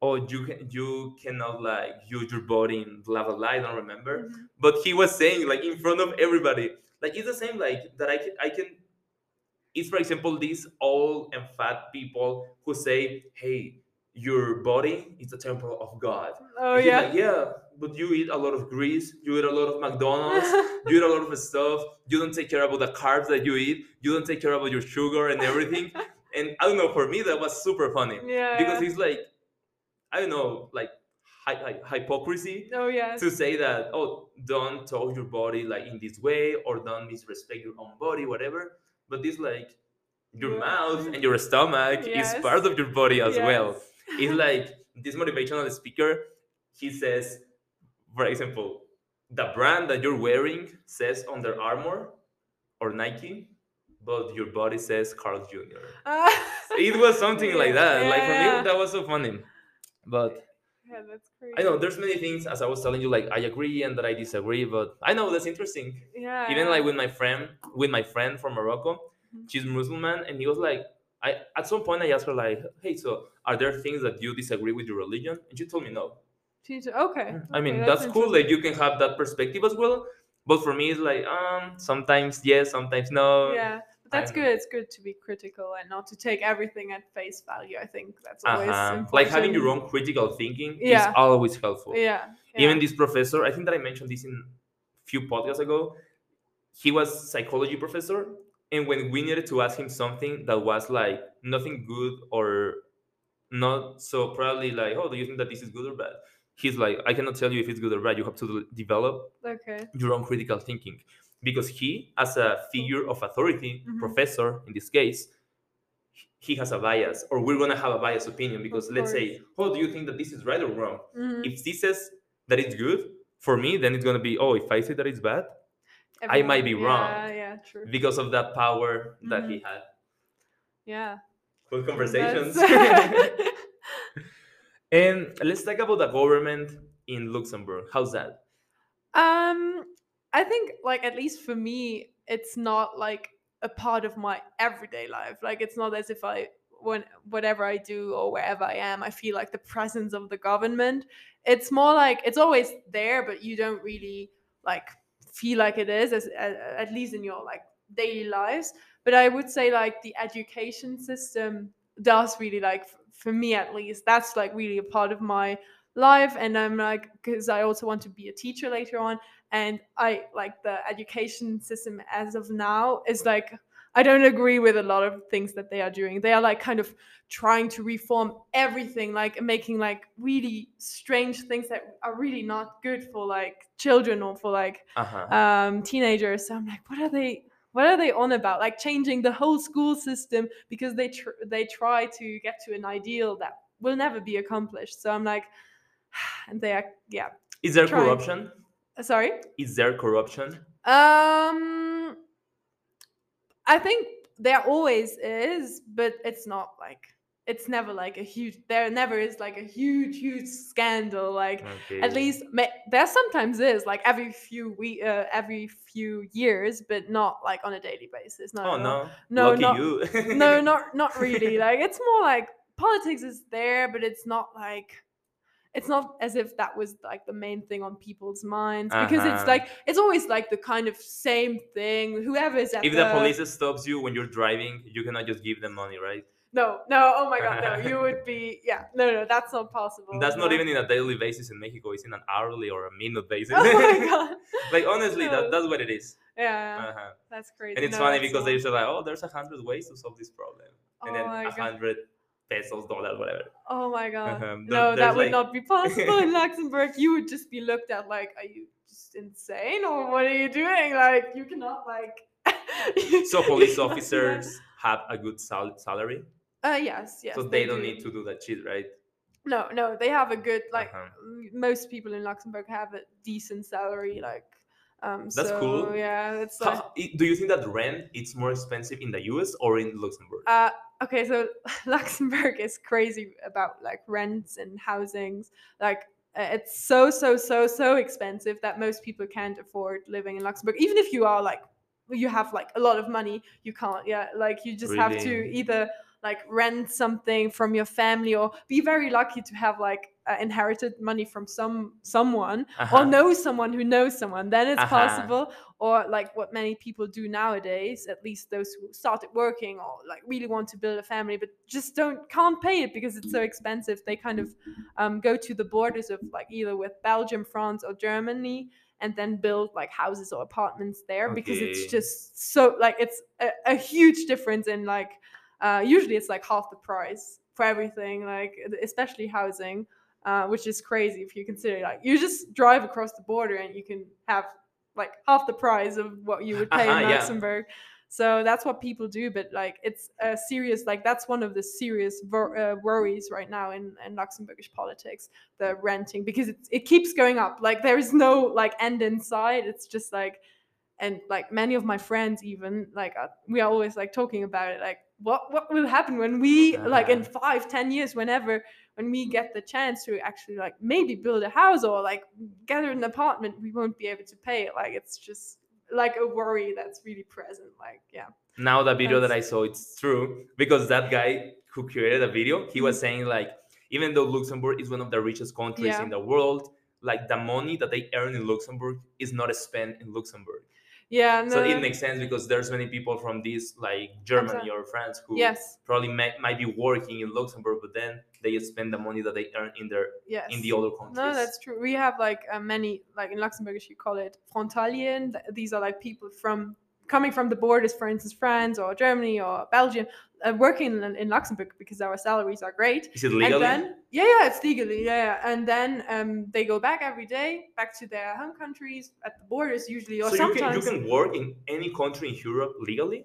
"Oh, you can you cannot like use your body in blah blah blah." I don't remember Mhm. but he was saying like in front of everybody like it's the same like that i can i can it's for example these old and fat people who say hey your body is the temple of god Oh yeah. like, yeah but you eat a lot of grease, you eat a lot of McDonald's, you eat a lot of stuff. You don't take care about the carbs that you eat. You don't take care about your sugar and everything. and I don't know. For me, that was super funny yeah. because it's like I don't know, like hy- hy- hypocrisy Oh yes. to say that oh, don't talk your body like in this way or don't disrespect your own body, whatever. But this like your Yeah. mouth and your stomach Yes. is part of your body as well. It's like this motivational speaker. He says, for example, the brand that you're wearing says Under Armour or Nike, but your body says Carl Jr. Ah. It was something like Yeah, that. Like for yeah. me, that was so funny. But yeah, that's crazy. I know there's many things as I was telling you, like I agree and that I disagree, but I know that's interesting. Yeah. Even yeah. like with my friend, with my friend from Morocco, Mhm. she's Muslim, and he was like, I at some point I asked her like, hey, so are there things that you disagree with your religion? And she told me no. Teacher- Okay. I mean, okay, that's, cool that you can have that perspective as well. But for me, it's like um, sometimes yes, sometimes no. Yeah, but that's good. It's good to be critical and not to take everything at face value. I think that's always Uh-huh. important. Like having your own critical thinking Yeah. is always helpful. Yeah. yeah. Even this professor, I think that I mentioned this in a few podcasts ago. He was psychology professor, and when we needed to ask him something that was like nothing good or not so probably like, oh, do you think that this is good or bad? He's like, I cannot tell you if it's good or bad. You have to develop Okay. your own critical thinking because he as a figure of authority Mhm. professor in this case he has a bias or we're going to have a biased opinion because let's say oh do you think that this is right or wrong Mhm. if he says that it's good for me then it's going to be oh if i say that it's bad I might be Everyone- wrong. Yeah. Yeah. True. because of that power that he had Yeah. good conversations and let's talk about the government in luxembourg how's that Um, I think like at least for me, it's not like a part of my everyday life. Like it's not as if I when whatever I do or wherever I am, I feel like the presence of the government. It's more like it's always there, but you don't really like feel like it is, as at, at least in your like daily lives. But I would say like the education system does really like for me at least that's like really a part of my life and i'm like because i also want to be a teacher later on and i like the education system as of now is like i don't agree with a lot of things that they are doing. They are like kind of trying to reform everything like making like really strange things that are really not good for like children or for like uh-huh. um teenagers. So i'm like what are they what are they on about? Like changing the whole school system because they tr- they try to get to an ideal that will never be accomplished. So i'm like and they are yeah. Is there trying. corruption? Uh, sorry? Is there corruption? Um i think there always is but it's not like it's never like a huge there never is like a huge huge scandal like okay. at least there sometimes is like every few we uh, every few years but not like on a daily basis no oh no no. no, lucky not- you. no not not really like it's more like politics is there but it's not like it's not as if that was like the main thing on people's minds because it's Uh-huh. like it's always like the kind of same thing whoever is at if the, the police stops you when you're driving you cannot just give them money right no no oh my god no you would be yeah no no that's not possible that's not even in a daily basis in mexico it's in an hourly or a minute basis oh my god like honestly No. that, that's what it is yeah uh-huh. that's crazy and it's No, funny because not- they say like oh there's a hundred ways to solve this problem and oh then a hundred pesos dollars whatever Oh my god. Uh-huh. No, that would like- not be possible in Luxembourg. You would just be looked at like, are you just insane or what are you doing? Like, you cannot like. so police cannot do that. officers have a good sal- salary Uh, yes, yes. so they, don't do. need to do that shit right No, no, they have a good like. Uh-huh. Most people in Luxembourg have a decent salary, like. Um, That's so, cool. Yeah, it's like. How- do you think that rent it's more expensive in the us or in luxembourg Uh, okay, so Luxembourg is crazy about like rents and housings. Like it's so so so so expensive that most people can't afford living in Luxembourg. Even if you are like you have like a lot of money, you can't. Yeah, like you just have to either like rent something from your family or be very lucky to have like uh, inherited money from some someone Uh-huh. or know someone who knows someone then it's Uh-huh. possible or like what many people do nowadays at least those who started working or like really want to build a family but just don't can't pay it because it's so expensive they kind of um, go to the borders of like either with belgium france or germany and then build like houses or apartments there because it's just so like it's a, a huge difference in like uh, usually it's like half the price for everything like especially housing uh, which is crazy if you consider like you just drive across the border and you can have like half the price of what you would pay Uh-huh, in yeah. Luxembourg. So that's what people do, but like it's a serious like that's one of the serious wor- uh, worries right now in, in Luxembourgish politics, the renting because it it keeps going up. Like there is no like end in sight. It's just like and like many of my friends even like uh, we are always like talking about it like what what will happen when we like in five ten years whenever when we get the chance to actually like maybe build a house or like get an apartment we won't be able to pay it. Like it's just like a worry that's really present like yeah. Now the video that I saw it's true because that guy who created the video he was mm-hmm. saying like even though Luxembourg is one of the richest countries Yeah. in the world like the money that they earn in Luxembourg is not spent in Luxembourg yeah no, so it makes sense because there's many people from this like Germany or France who yes probably may, might be working in Luxembourg but then they spend the money that they earn in their yes in the other countries No, that's true. We have like uh, many, like in Luxembourgish, you call it frontalier. Th- These are like people from coming from the borders, for instance, France or Germany or Belgium, uh, working in, in Luxembourg because our salaries are great. is it legally And then, yeah, yeah, it's legally, yeah, yeah. And then um, they go back every day, back to their home countries at the borders usually, or so you can, you can work in any country in Europe legally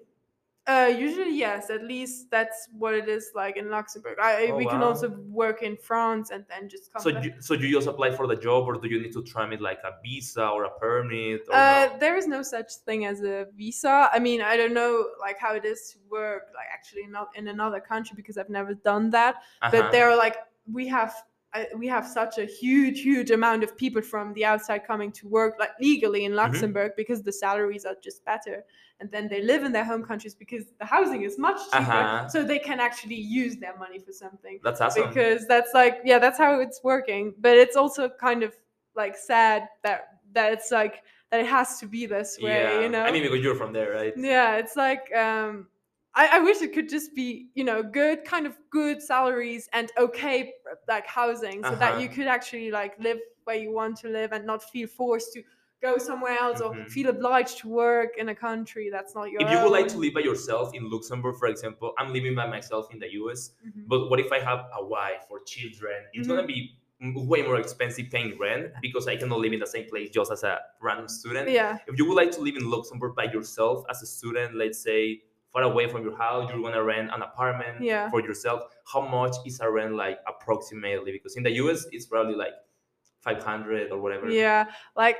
Uh, usually, yes. At least that's what it is like in Luxembourg. I, Oh, we can also work in France and then just come So back. you, so you just apply for the job, or do you need to tramit like a visa or a permit? Or Uh, no? there is no such thing as a visa. I mean, I don't know like how it is to work like actually not in another country because I've never done that. Uh-huh. But there are like we have I, we have such a huge huge amount of people from the outside coming to work like legally in Luxembourg because the salaries are just better and then they live in their home countries because the housing is much cheaper Uh-huh. so they can actually use their money for something That's awesome. because that's like yeah that's how it's working but it's also kind of like sad that that it's like that it has to be this way yeah, you know I mean, because you're from there, right? yeah it's like um I, I wish it could just be you know good kind of good salaries and okay like housing so that you Uh-huh. could actually like live where you want to live and not feel forced to go somewhere else or Mhm. feel obliged to work in a country that's not your If you would like to live by yourself in Luxembourg, for example, I'm living by myself in the US. Mhm. But what if I have a wife or children? It's gonna be way more expensive paying rent because I cannot live in the same place just as a random student. yeah If you would like to live in Luxembourg by yourself as a student, let's say far away from your house, you're gonna rent an apartment Yeah. for yourself. How much is a rent like approximately? Because in the US, it's probably like 500 or whatever. Yeah, like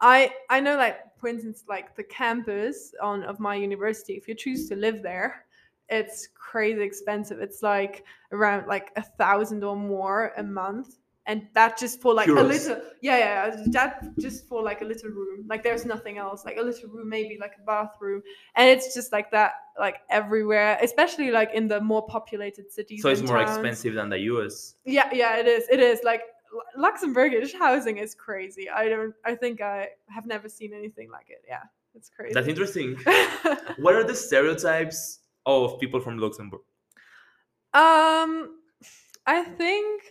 I I know like for instance like the campus on of my university if you choose to live there it's crazy expensive it's like around like a thousand or more a month and that just for like a little yeah yeah that just for like a little room like there's nothing else like a little room maybe like a bathroom and it's just like that like everywhere especially like in the more populated cities So it's more towns. expensive than the US. Yeah, yeah, it is. It is like Luxembourgish housing is crazy. I don't. I think I have never seen anything like it. Yeah, it's crazy. That's interesting. what are the stereotypes of people from Luxembourg? um, I think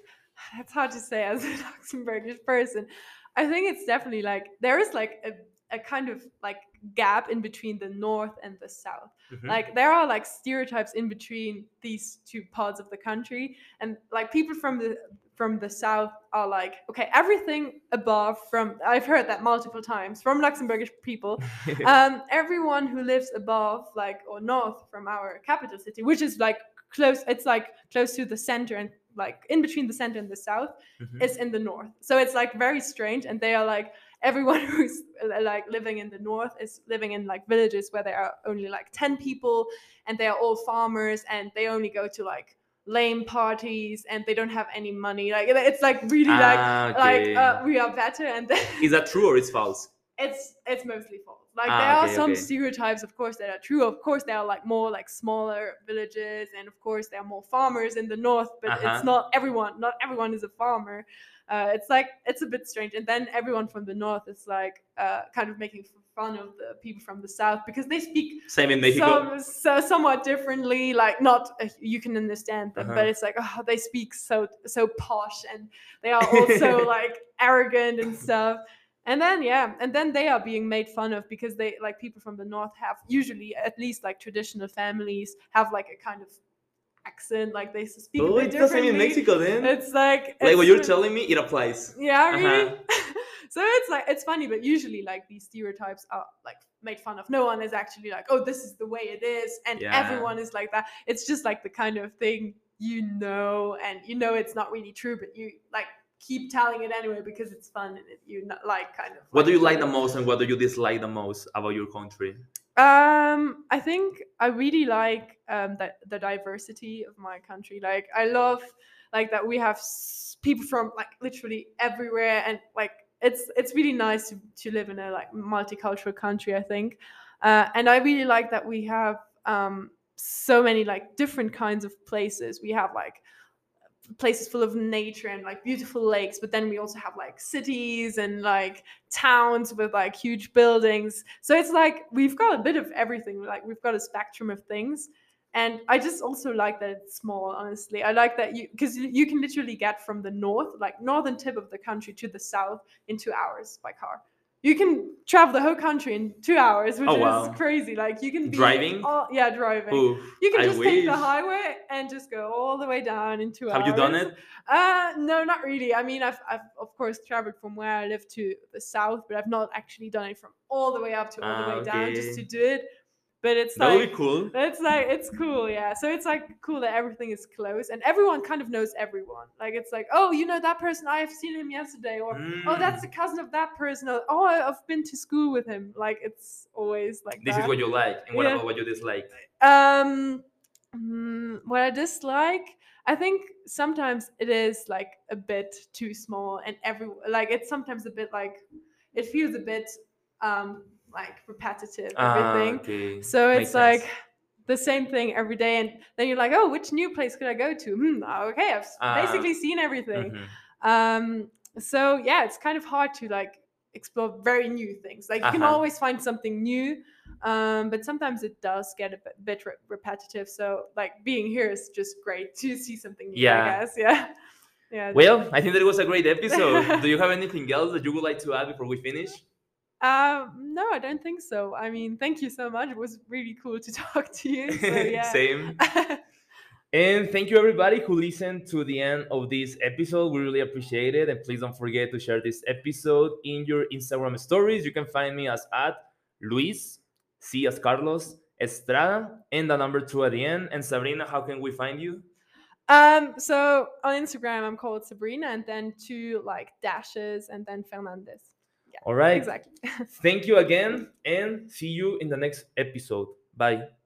it's hard to say as a Luxembourgish person. I think it's definitely like there is like a, a kind of like gap in between the north and the south. Mhm. like there are like stereotypes in between these two parts of the country and like people from the from the south are like okay everything above from i've heard that multiple times from luxembourgish people um everyone who lives above like or north from our capital city which is like close it's like close to the center and like in between the center and the south Mhm. is in the north so it's like very strange and they are like everyone who's like living in the north is living in like villages where there are only like 10 people and they are all farmers and they only go to like lame parties and they don't have any money like it's like really like Ah, like okay. uh, we are better and then Is that true or it's false? it's it's mostly false Like Ah, there are some okay. stereotypes, of course, that are true. Of course, there are like more like smaller villages, and of course, there are more farmers in the north. But Uh-huh. it's not everyone. Not everyone is a farmer. Uh, it's like it's a bit strange. And then everyone from the north is like uh, kind of making fun of the people from the south because they speak Same in Mexico. some, so somewhat differently. Like not uh, you can understand them, Uh-huh. but it's like oh, they speak so so posh, and they are also like arrogant and stuff. And then yeah, and then they are being made fun of because they like people from the north have usually at least like traditional families have like a kind of accent, like they speak Oh, bit it's the same in differently. Mexico then. It's like like it's what you're telling me, it applies. yeah, Uh-huh. really. so it's like it's funny, but usually like these stereotypes are like made fun of. No one is actually like, oh, this is the way it is, and Yeah. everyone is like that. It's just like the kind of thing you know, and you know it's not really true, but you like keep telling it anyway because it's fun and it, you not, like kind of. What do you like the most and what do you dislike the most about your country? Um, I think I really like um the, the diversity of my country. Like I love like that we have s- people from like literally everywhere and like it's it's really nice to, to live in a like multicultural country, I think. Uh, and I really like that we have um so many like different kinds of places. We have like places full of nature and like beautiful lakes but then we also have like cities and like towns with like huge buildings. So it's like we've got a bit of everything like we've got a spectrum of things. And i just also like that it's small honestly. I like that you because you can literally get from the north like northern tip of the country to the south in two hours by car you can travel the whole country in two hours which Oh, is crazy like you can be Driving? all, yeah driving Ooh, you can I just take the highway and just go all the way down in two Have hours. you done it? Uh, no, not really. I mean, I've, I've of course traveled from where I live to the south, but I've not actually done it from all the way up to all the Ah, way down just to do it. But it's That like cool. it's like it's cool, yeah. So it's like cool that everything is close and everyone kind of knows everyone. Like it's like, oh, you know that person? I have seen him yesterday, or oh, that's the Mm. cousin of that person. Or oh, I've been to school with him. Like it's always like This that. is what you like. And what Yeah. about what you dislike? Um, mm, what I dislike, I think sometimes it is like a bit too small, and every like it's sometimes a bit like it feels a bit um like repetitive Ah, everything. okay. So Makes it's sense. like the same thing every day, and then you're like, oh, which new place could I go to? Hmm, okay, I've Ah, basically seen everything. Mhm. Um, so yeah, it's kind of hard to like explore very new things. Like you can Uh-huh. always find something new, um, but sometimes it does get a bit, bit re- repetitive. So like being here is just great to see something new. Yeah. I guess. Yeah. Yeah. Well, I think that it was a great episode. do you have anything else that you would like to add before we finish? Um, no, I don't think so. I mean, thank you so much. It was really cool to talk to you. So yeah. Same. And thank you everybody who listened to the end of this episode. We really appreciate it. And please don't forget to share this episode in your Instagram stories. You can find me as at Luis, C as Carlos, Estrada, and the number two at the end. And Sabrina, how can we find you? um, so on Instagram, I'm called Sabrina, and then two like dashes, and then Fernandez. Yeah. All right. Exactly. Thank you again and see you in the next episode. Bye.